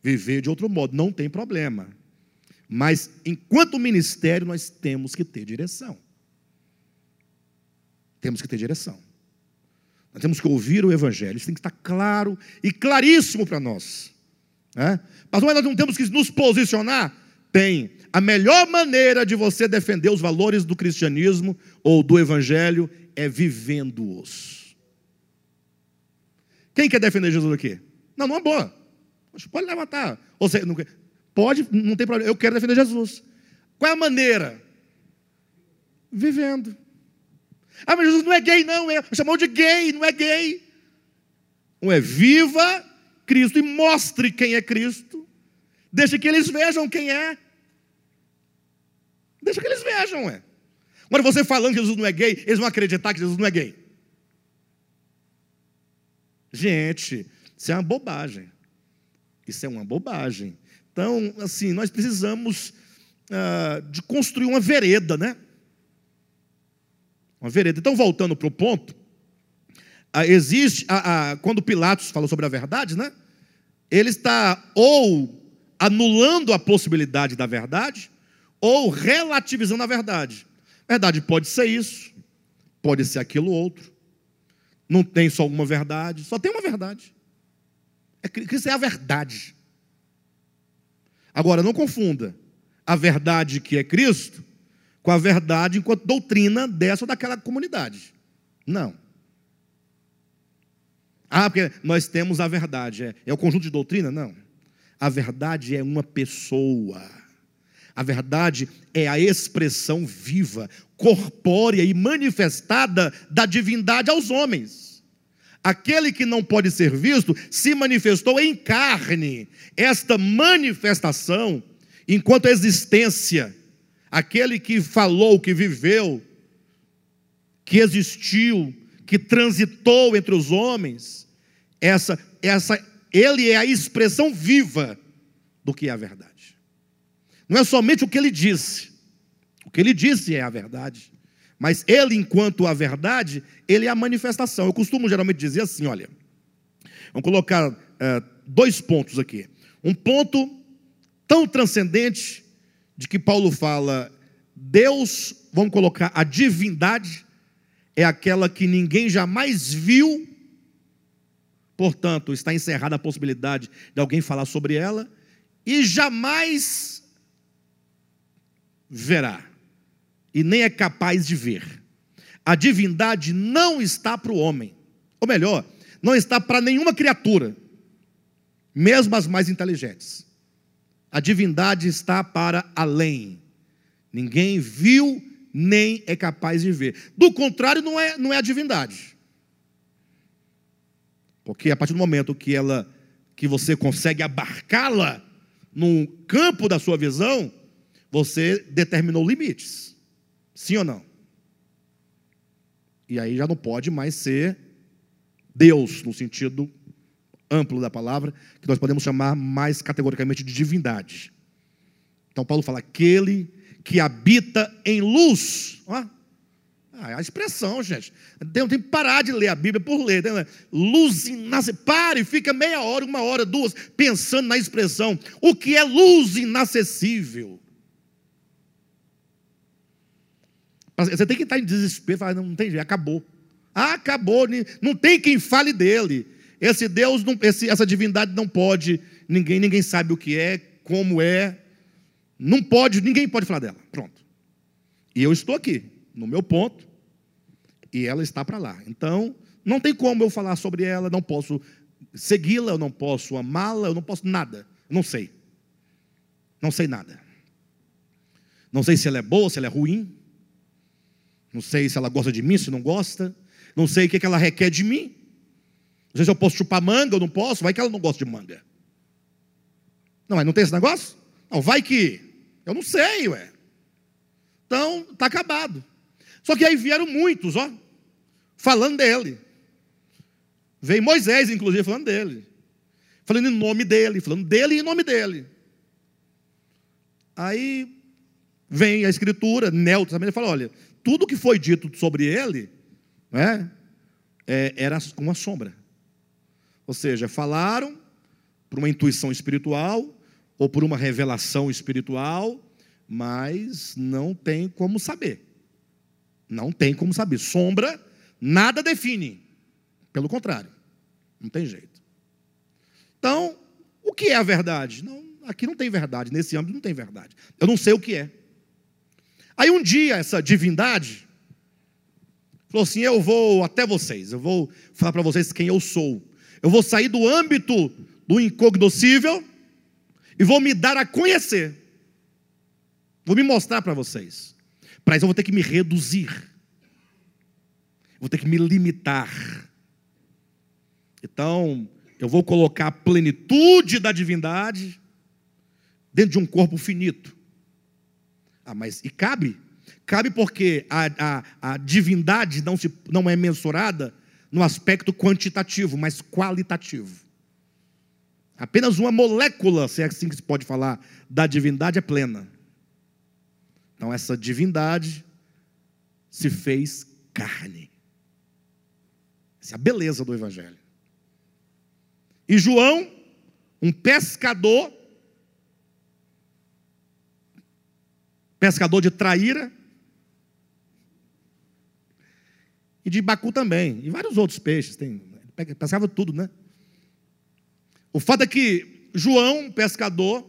S1: viver de outro modo, não tem problema. Mas enquanto ministério, nós temos que ter direção. Temos que ter direção. Nós temos que ouvir o Evangelho, isso tem que estar claro e claríssimo para nós. Né? Mas nós não temos que nos posicionar? Tem. A melhor maneira de você defender os valores do cristianismo ou do Evangelho é vivendo-os. Quem quer defender Jesus aqui? Não, não é boa. Pode levantar. Ou seja, não, pode, não tem problema. Eu quero defender Jesus. Qual é a maneira? Vivendo. Ah, mas Jesus não é gay, não. É, chamou de gay, não é gay. Um é viva Cristo e mostre quem é Cristo. Deixa que eles vejam quem é. Deixa que eles vejam, é. Agora você falando que Jesus não é gay, eles vão acreditar que Jesus não é gay. Gente, isso é uma bobagem. Isso é uma bobagem. Então, assim, nós precisamos ah, de construir uma vereda, né? Uma vereda. Então, voltando para o ponto, existe, ah, quando Pilatos falou sobre a verdade, né? Ele está ou anulando a possibilidade da verdade, ou relativizando a verdade. Verdade pode ser isso, pode ser aquilo outro. Não tem só uma verdade, só tem uma verdade. É, Cristo é a verdade. Agora, não confunda a verdade que é Cristo com a verdade enquanto doutrina dessa ou daquela comunidade. Não. Ah, porque nós temos a verdade. É, é o conjunto de doutrina? Não. A verdade é uma pessoa. A verdade é a expressão viva, corpórea e manifestada da divindade aos homens. Aquele que não pode ser visto se manifestou em carne. Esta manifestação, enquanto existência, aquele que falou, que viveu, que existiu, que transitou entre os homens, essa, essa, ele é a expressão viva do que é a verdade. Não é somente o que ele disse. O que ele disse é a verdade. Mas ele, enquanto a verdade, ele é a manifestação. Eu costumo geralmente dizer assim: olha, vamos colocar é, dois pontos aqui. Um ponto tão transcendente de que Paulo fala: Deus, vamos colocar, a divindade é aquela que ninguém jamais viu, portanto, está encerrada a possibilidade de alguém falar sobre ela, e jamais verá, e nem é capaz de ver. A divindade não está para o homem, ou melhor, não está para nenhuma criatura, mesmo as mais inteligentes. A divindade está para além. Ninguém viu, nem é capaz de ver. Do contrário, não é, não é a divindade. Porque a partir do momento que ela que você consegue abarcá-la no campo da sua visão, você determinou limites. Sim ou não? E aí já não pode mais ser Deus no sentido amplo da palavra, que nós podemos chamar mais categoricamente de divindade. Então Paulo fala: aquele que habita em luz. Ó, ah, é a expressão, gente. Tem, tem que parar de ler a Bíblia por ler. Tem, luz inacessível. Pare, fica meia hora, uma hora, duas, pensando na expressão. O que é luz inacessível? Você tem que estar em desespero, falar, não, não tem jeito, acabou. Ah, acabou, não tem quem fale dele. Esse Deus, não, esse, essa divindade não pode, ninguém, ninguém sabe o que é, como é, não pode, ninguém pode falar dela. Pronto. E eu estou aqui, no meu ponto, e ela está para lá. Então, não tem como eu falar sobre ela, não posso segui-la, eu não posso amá-la, eu não posso nada. Não sei. Não sei nada. Não sei se ela é boa, se ela é ruim. Não sei se ela gosta de mim, se não gosta. Não sei o que ela requer de mim. Não sei se eu posso chupar manga ou não posso, vai que ela não gosta de manga. Não, mas não tem esse negócio? Não, vai que. Eu não sei, ué. Então, está acabado. Só que aí vieram muitos, ó, falando dele. Veio Moisés, inclusive, falando dele. Falando em nome dele, falando dele e em nome dele. Aí vem a escritura, Nelton também, ele fala: olha, tudo que foi dito sobre ele, né, é, era uma sombra. Ou seja, falaram por uma intuição espiritual ou por uma revelação espiritual, mas não tem como saber. Não tem como saber. Sombra nada define. Pelo contrário, não tem jeito. Então, o que é a verdade? Não, aqui não tem verdade, nesse âmbito não tem verdade. Eu não sei o que é. Aí um dia essa divindade falou assim: Eu vou até vocês, eu vou falar para vocês quem eu sou. Eu vou sair do âmbito do incognoscível e vou me dar a conhecer. Vou me mostrar para vocês. Para isso eu vou ter que me reduzir. Vou ter que me limitar. Então, eu vou colocar a plenitude da divindade dentro de um corpo finito. Ah, mas e cabe? Cabe porque a, a, a divindade não, se, não é mensurada no aspecto quantitativo, mas qualitativo. Apenas uma molécula, se é assim que se pode falar, da divindade é plena. Então, essa divindade se fez carne. Essa é a beleza do Evangelho. E João, um pescador, pescador de traíra, E de Bacu também. E vários outros peixes. Tem, pescava tudo, né? O fato é que João, pescador,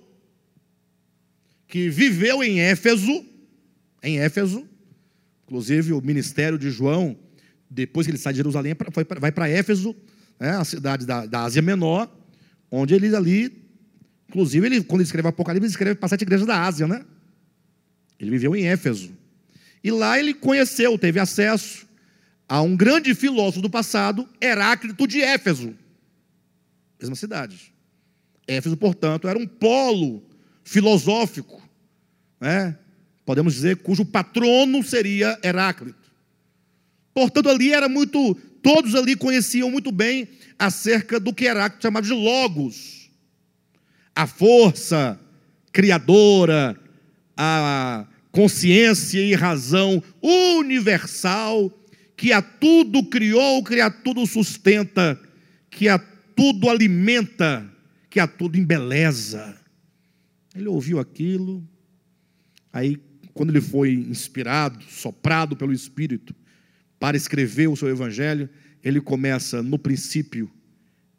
S1: que viveu em Éfeso, em Éfeso, inclusive o ministério de João, depois que ele sai de Jerusalém, vai para Éfeso, né, a cidade da, da Ásia Menor, onde ele ali, inclusive, ele, quando ele escreve Apocalipse, ele escreve para sete igrejas da Ásia, né? Ele viveu em Éfeso. E lá ele conheceu, teve acesso a um grande filósofo do passado, Heráclito de Éfeso, mesma cidade. Éfeso, portanto, era um polo filosófico, né? podemos dizer, cujo patrono seria Heráclito. Portanto, ali era muito, todos ali conheciam muito bem acerca do que Heráclito chamava de Logos, a força criadora, a consciência e razão universal que a tudo criou, que a tudo sustenta, que a tudo alimenta, que a tudo embeleza. Ele ouviu aquilo, aí, quando ele foi inspirado, soprado pelo Espírito, para escrever o seu evangelho, ele começa, no princípio,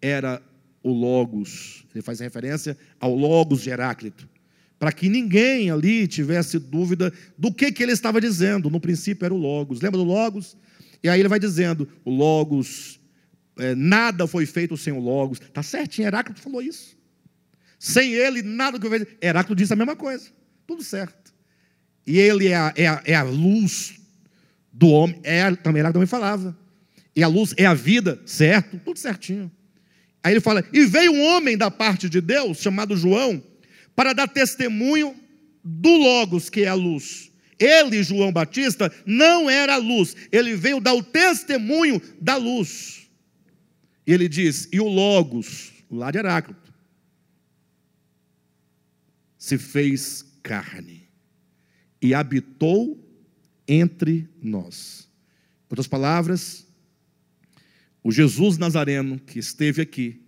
S1: era o Logos. Ele faz referência ao Logos de Heráclito. Para que ninguém ali tivesse dúvida do que, que ele estava dizendo. No princípio era o Logos. Lembra do Logos? E aí ele vai dizendo: o Logos, é, nada foi feito sem o Logos. Está certinho, Heráclito falou isso. Sem ele, nada que eu vejo. Heráclito disse a mesma coisa. Tudo certo. E ele é a, é a, é a luz do homem. É, também Heráclito também falava. E a luz é a vida, certo? Tudo certinho. Aí ele fala: E veio um homem da parte de Deus, chamado João, para dar testemunho do Logos, que é a luz. Ele, João Batista, não era a luz, ele veio dar o testemunho da luz. E ele diz: E o Logos, lá de Heráclito, se fez carne e habitou entre nós. Em outras palavras, o Jesus Nazareno que esteve aqui,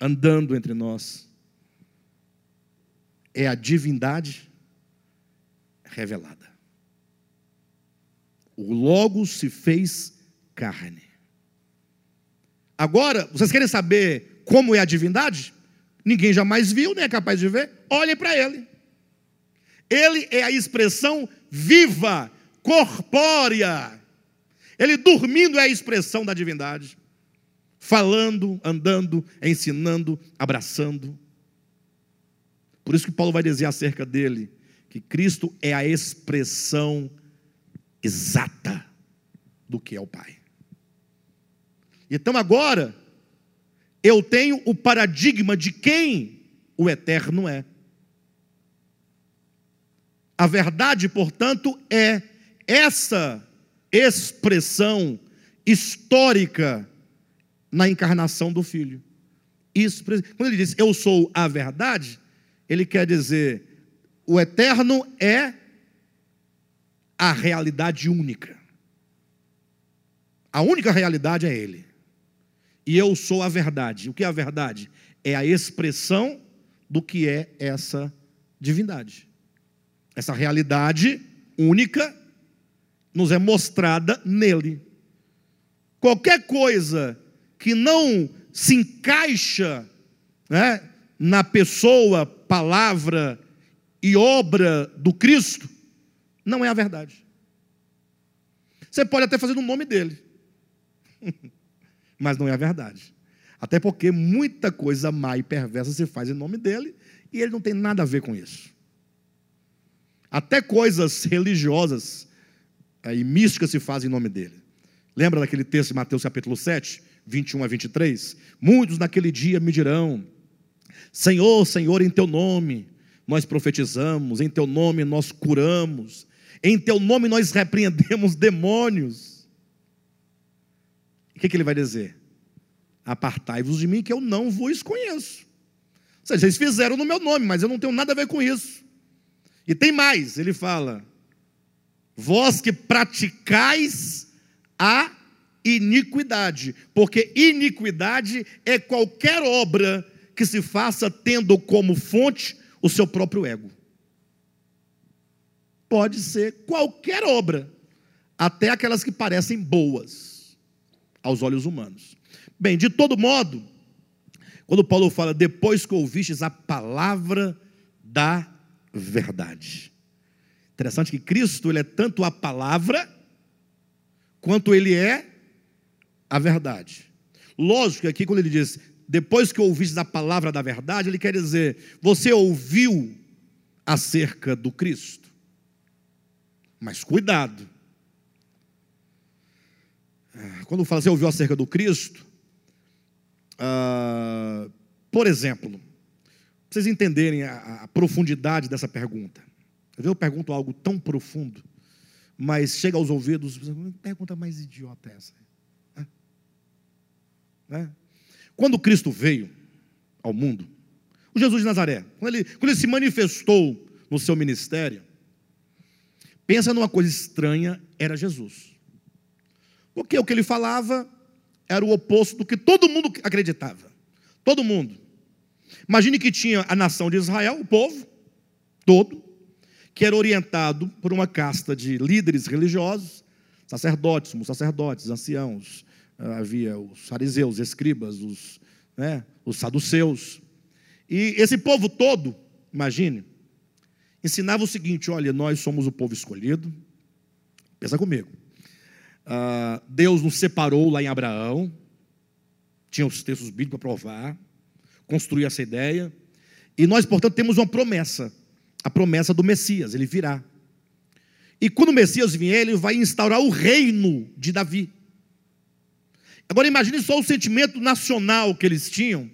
S1: andando entre nós, é a divindade revelada. O Logo se fez carne. Agora, vocês querem saber como é a divindade? Ninguém jamais viu, nem é capaz de ver. Olhem para ele. Ele é a expressão viva, corpórea ele dormindo é a expressão da divindade. Falando, andando, ensinando, abraçando. Por isso que Paulo vai dizer acerca dele que Cristo é a expressão exata do que é o Pai. Então agora eu tenho o paradigma de quem o eterno é. A verdade, portanto, é essa expressão histórica na encarnação do Filho. Isso, quando ele diz eu sou a verdade, ele quer dizer o eterno é a realidade única. A única realidade é ele. E eu sou a verdade. O que é a verdade? É a expressão do que é essa divindade. Essa realidade única nos é mostrada nele. Qualquer coisa que não se encaixa né, na pessoa, palavra e obra do Cristo, não é a verdade. Você pode até fazer no nome dele, mas não é a verdade. Até porque muita coisa má e perversa se faz em nome dele e ele não tem nada a ver com isso. Até coisas religiosas e mística se faz em nome dele. Lembra daquele texto de Mateus capítulo 7, 21 a 23? Muitos naquele dia me dirão: Senhor, Senhor, em teu nome nós profetizamos, em teu nome nós curamos, em teu nome nós repreendemos demônios. O que, que ele vai dizer? Apartai-vos de mim, que eu não vos conheço. Ou seja, vocês fizeram no meu nome, mas eu não tenho nada a ver com isso. E tem mais, ele fala: vós que praticais a iniquidade, porque iniquidade é qualquer obra que se faça tendo como fonte o seu próprio ego. Pode ser qualquer obra, até aquelas que parecem boas aos olhos humanos. Bem, de todo modo, quando Paulo fala, depois que ouvistes a palavra da verdade. Interessante que Cristo ele é tanto a palavra quanto ele é a verdade. Lógico que aqui quando ele diz depois que ouviste a palavra da verdade, ele quer dizer você ouviu acerca do Cristo. Mas cuidado. Ah, quando fala você ouviu acerca do Cristo, uh, por exemplo, para vocês entenderem a, a profundidade dessa pergunta. Eu pergunto algo tão profundo, mas chega aos ouvidos, pergunta mais idiota essa. Né? Quando Cristo veio ao mundo, o Jesus de Nazaré, quando ele, quando ele se manifestou no seu ministério, pensa numa coisa estranha, era Jesus. Porque o que ele falava era o oposto do que todo mundo acreditava. Todo mundo. Imagine que tinha a nação de Israel, o povo, todo, que era orientado por uma casta de líderes religiosos, sacerdotes, sumos sacerdotes, anciãos, ah, havia os fariseus, escribas, os, né, os saduceus. E esse povo todo, imagine, ensinava o seguinte: olha, nós somos o povo escolhido, pensa comigo. Uh, Deus nos separou lá em Abraão, tinha os textos bíblicos para provar, construir essa ideia, e nós, portanto, temos uma promessa, a promessa do Messias, ele virá. E quando o Messias vier, ele vai instaurar o reino de Davi. Agora imagine só o sentimento nacional que eles tinham,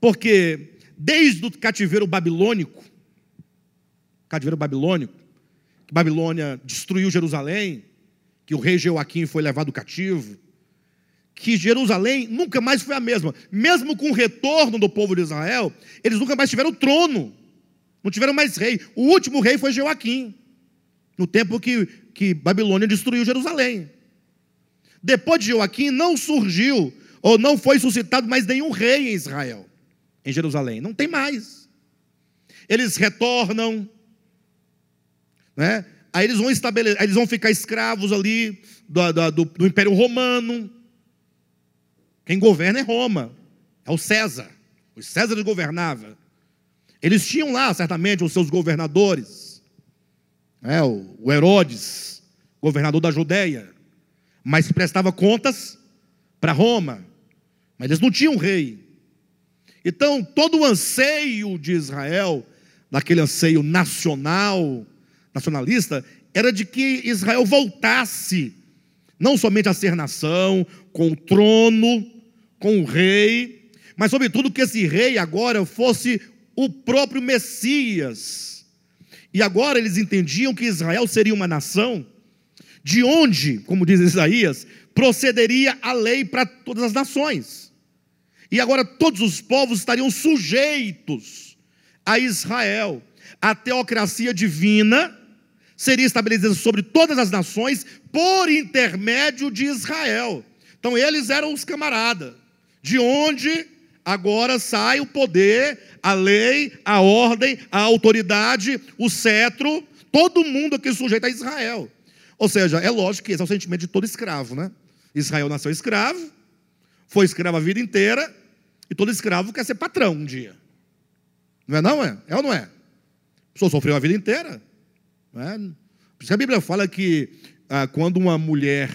S1: porque desde o cativeiro babilônico, cativeiro babilônico, que Babilônia destruiu Jerusalém, que o rei Joaquim foi levado cativo, que Jerusalém nunca mais foi a mesma. Mesmo com o retorno do povo de Israel, eles nunca mais tiveram trono, não tiveram mais rei. O último rei foi Joaquim, no tempo que, que Babilônia destruiu Jerusalém. Depois de Joaquim, não surgiu ou não foi suscitado mais nenhum rei em Israel, em Jerusalém. Não tem mais. Eles retornam, né? Aí eles vão estabelecer, eles vão ficar escravos ali do, do, do Império Romano. Quem governa é Roma, é o César. Os Césares governavam. Eles tinham lá, certamente, os seus governadores. É, o Herodes, governador da Judéia mas prestava contas para Roma. Mas eles não tinham rei. Então, todo o anseio de Israel, daquele anseio nacional, nacionalista, era de que Israel voltasse, não somente a ser nação, com o trono, com o rei, mas, sobretudo, que esse rei agora fosse o próprio Messias. E agora eles entendiam que Israel seria uma nação de onde, como diz Isaías, procederia a lei para todas as nações. E agora todos os povos estariam sujeitos a Israel. A teocracia divina seria estabelecida sobre todas as nações por intermédio de Israel. Então eles eram os camaradas, de onde agora sai o poder, a lei, a ordem, a autoridade, o cetro, todo mundo aqui sujeito a Israel. Ou seja, é lógico que esse é o sentimento de todo escravo, né? Israel nasceu escravo, foi escravo a vida inteira, e todo escravo quer ser patrão um dia. Não é não, é? É ou não é? A pessoa sofreu a vida inteira. Por isso que a Bíblia fala que ah, quando uma mulher,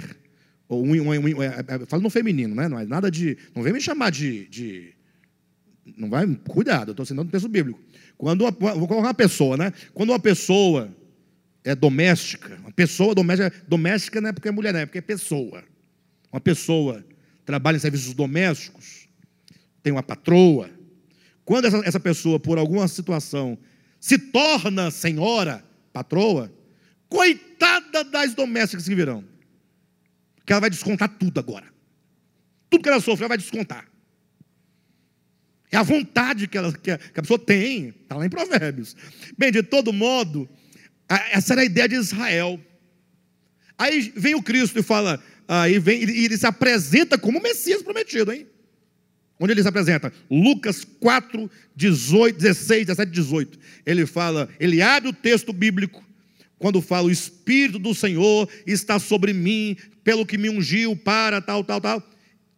S1: ou um, um, um, é, é, fala no feminino, né? Não é nada de. Não vem me chamar de. de não vai. Cuidado, eu estou ensinando o texto bíblico. Quando uma, vou colocar uma pessoa, né? Quando uma pessoa é doméstica, uma pessoa doméstica, doméstica não é porque é mulher, não é porque é pessoa. Uma pessoa trabalha em serviços domésticos, tem uma patroa. Quando essa, essa pessoa, por alguma situação, se torna senhora, patroa, coitada das domésticas que virão. Que ela vai descontar tudo agora. Tudo que ela sofre, ela vai descontar. É a vontade que, ela, que, a, que a pessoa tem. Está lá em Provérbios. Bem, de todo modo, essa era a ideia de Israel. Aí vem o Cristo e fala, aí vem, e ele se apresenta como o Messias prometido, hein? Onde ele se apresenta? Lucas 4, 18, 16, 17, 18. Ele fala, ele abre o texto bíblico, quando fala, o Espírito do Senhor está sobre mim, pelo que me ungiu para tal, tal, tal.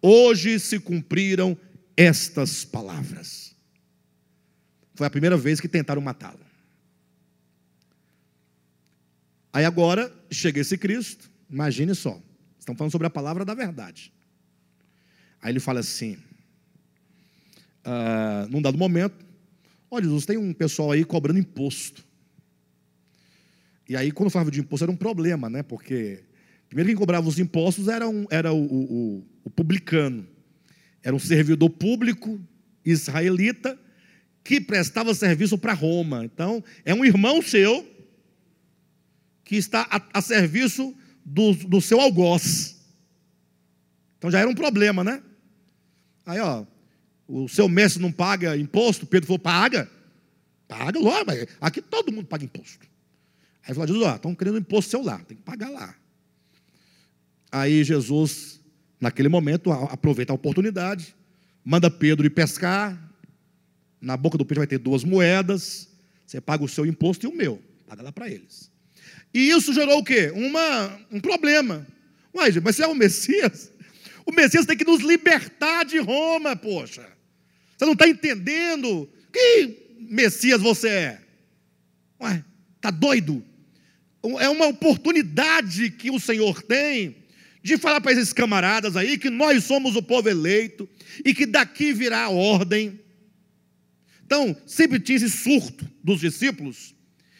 S1: Hoje se cumpriram estas palavras. Foi a primeira vez que tentaram matá-lo. Aí agora chega esse Cristo, imagine só, estão falando sobre a palavra da verdade. Aí ele fala assim, uh, num dado momento, olha, Jesus, tem um pessoal aí cobrando imposto. E aí, quando falava de imposto, era um problema, né? Porque primeiro quem cobrava os impostos era, um, era o, o, o publicano, era um servidor público israelita que prestava serviço para Roma. Então, é um irmão seu que está a, a serviço do, do seu algoz. Então já era um problema, né? Aí, ó, o seu mestre não paga imposto, Pedro falou, paga. Paga, logo, mas aqui todo mundo paga imposto. Aí falou, Jesus, ó, estão querendo imposto seu lá, tem que pagar lá. Aí Jesus, naquele momento, aproveita a oportunidade, manda Pedro ir pescar, na boca do peixe vai ter duas moedas, Você paga o seu imposto e o meu. Paga lá para eles. E isso gerou o quê? Uma, um problema. Uai, mas você é o Messias? O Messias tem que nos libertar de Roma, poxa. Você não está entendendo? Que Messias você é? Ué, está doido? É uma oportunidade que o Senhor tem de falar para esses camaradas aí que nós somos o povo eleito e que daqui virá a ordem. Então, sempre tinha esse surto dos discípulos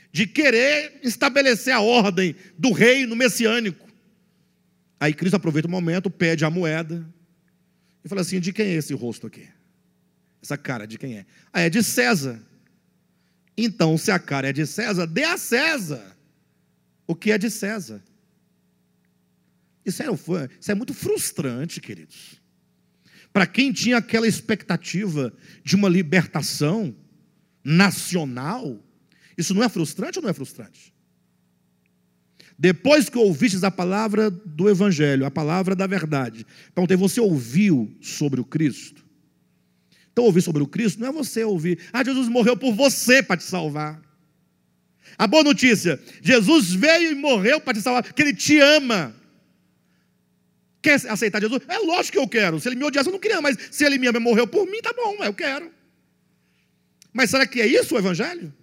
S1: de querer estabelecer a ordem do reino messiânico. Aí Cristo aproveita o momento, pede a moeda e fala assim: de quem é esse rosto aqui? Essa cara de quem é? Ah, é de César. Então, se a cara é de César, dê a César o que é de César. Isso é, isso é muito frustrante, queridos. Para quem tinha aquela expectativa de uma libertação nacional, isso não é frustrante ou não é frustrante? Depois que ouvistes a palavra do Evangelho, a palavra da verdade, então você ouviu sobre o Cristo. Então, ouvir sobre o Cristo não é você ouvir, ah, Jesus morreu por você para te salvar. A boa notícia: Jesus veio e morreu para te salvar, porque Ele te ama. Quer aceitar Jesus? É lógico que eu quero. Se Ele me odiasse, eu não queria, mas se Ele me ama e morreu por mim, tá bom, eu quero. Mas será que é isso o Evangelho?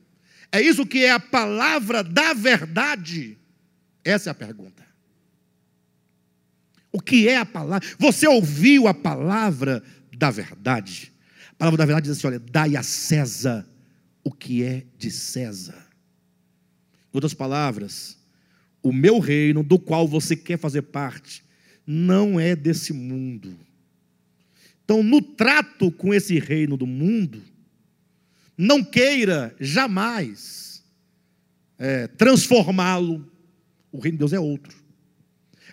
S1: É isso que é a palavra da verdade? Essa é a pergunta. O que é a palavra? Você ouviu a palavra da verdade? A palavra da verdade diz assim: olha, dai a César o que é de César. Em outras palavras, o meu reino, do qual você quer fazer parte, não é desse mundo. Então, no trato com esse reino do mundo, não queira jamais é, transformá-lo o reino de Deus é outro.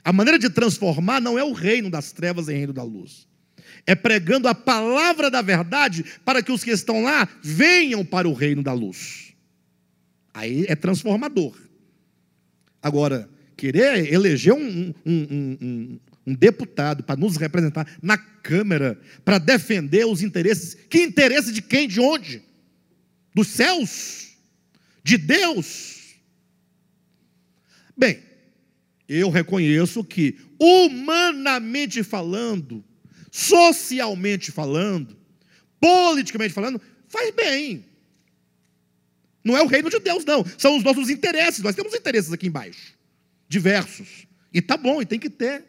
S1: A maneira de transformar não é o reino das trevas em reino da luz. É pregando a palavra da verdade para que os que estão lá venham para o reino da luz. Aí é transformador. Agora, querer eleger um, um, um, um deputado para nos representar na Câmara, para defender os interesses. Que interesse de quem? De onde? Dos céus? De Deus? Bem, eu reconheço que, humanamente falando, socialmente falando, politicamente falando, faz bem. Não é o reino de Deus, não. São os nossos interesses. Nós temos interesses aqui embaixo, diversos. E tá bom, e tem que ter.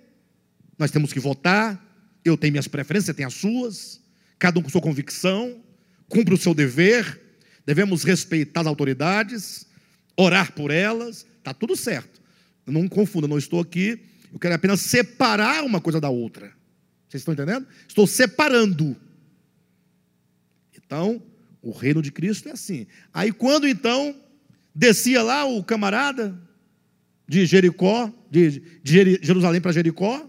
S1: Nós temos que votar. Eu tenho minhas preferências, você tem as suas. Cada um com sua convicção. Cumpre o seu dever. Devemos respeitar as autoridades, orar por elas. Está tudo certo. Não confunda, não estou aqui. Eu quero apenas separar uma coisa da outra. Vocês estão entendendo? Estou separando. Então, o reino de Cristo é assim. Aí, quando então descia lá o camarada de Jericó, de, de Jerusalém para Jericó,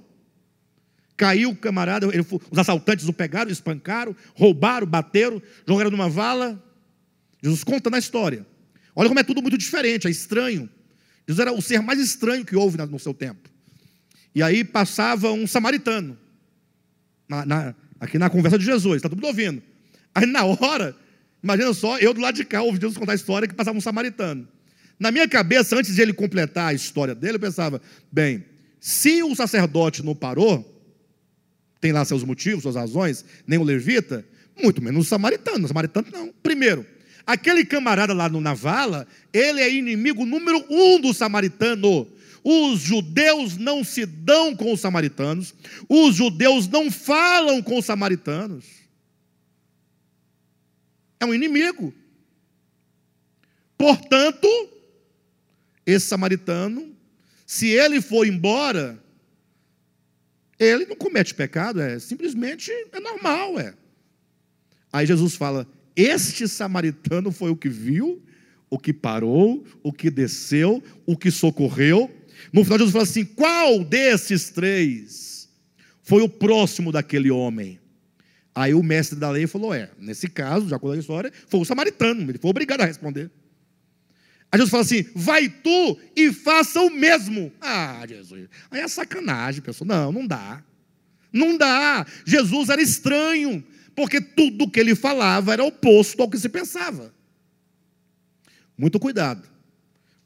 S1: caiu o camarada, ele, os assaltantes o pegaram, espancaram, roubaram, bateram, jogaram numa vala. Jesus conta na história. Olha como é tudo muito diferente, é estranho. Jesus era o ser mais estranho que houve no seu tempo. E aí passava um samaritano, na, na, aqui na conversa de Jesus, está todo mundo ouvindo. Aí na hora, imagina só, eu do lado de cá ouvi Jesus contar a história que passava um samaritano. Na minha cabeça, antes de ele completar a história dele, eu pensava, bem, se o sacerdote não parou, tem lá seus motivos, suas razões, nem o levita, muito menos o samaritano. O samaritano não. Primeiro, Aquele camarada lá no Navala, ele é inimigo número um do samaritano. Os judeus não se dão com os samaritanos, os judeus não falam com os samaritanos. É um inimigo. Portanto, esse samaritano, se ele for embora, ele não comete pecado, é simplesmente é normal, é. Aí Jesus fala: este samaritano foi o que viu, o que parou, o que desceu, o que socorreu. No final, Jesus fala assim: qual desses três foi o próximo daquele homem? Aí o mestre da lei falou: é, nesse caso, já contou a história, foi o samaritano, ele foi obrigado a responder. Aí Jesus fala assim: vai tu e faça o mesmo. Ah, Jesus, aí é sacanagem, pessoal. Não, não dá. Não dá. Jesus era estranho porque tudo que ele falava era oposto ao que se pensava. Muito cuidado.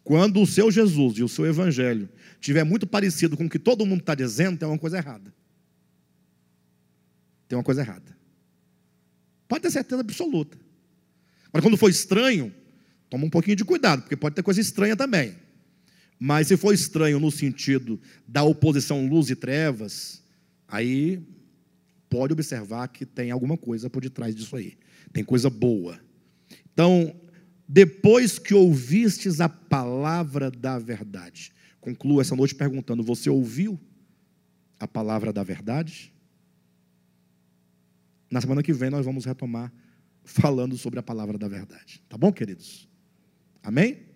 S1: Quando o seu Jesus e o seu evangelho tiver muito parecido com o que todo mundo está dizendo, tem uma coisa errada. Tem uma coisa errada. Pode ter certeza absoluta. Mas quando for estranho, toma um pouquinho de cuidado, porque pode ter coisa estranha também. Mas se for estranho no sentido da oposição luz e trevas, aí pode observar que tem alguma coisa por detrás disso aí. Tem coisa boa. Então, depois que ouvistes a palavra da verdade, concluo essa noite perguntando: você ouviu a palavra da verdade? Na semana que vem nós vamos retomar falando sobre a palavra da verdade. Tá bom, queridos? Amém?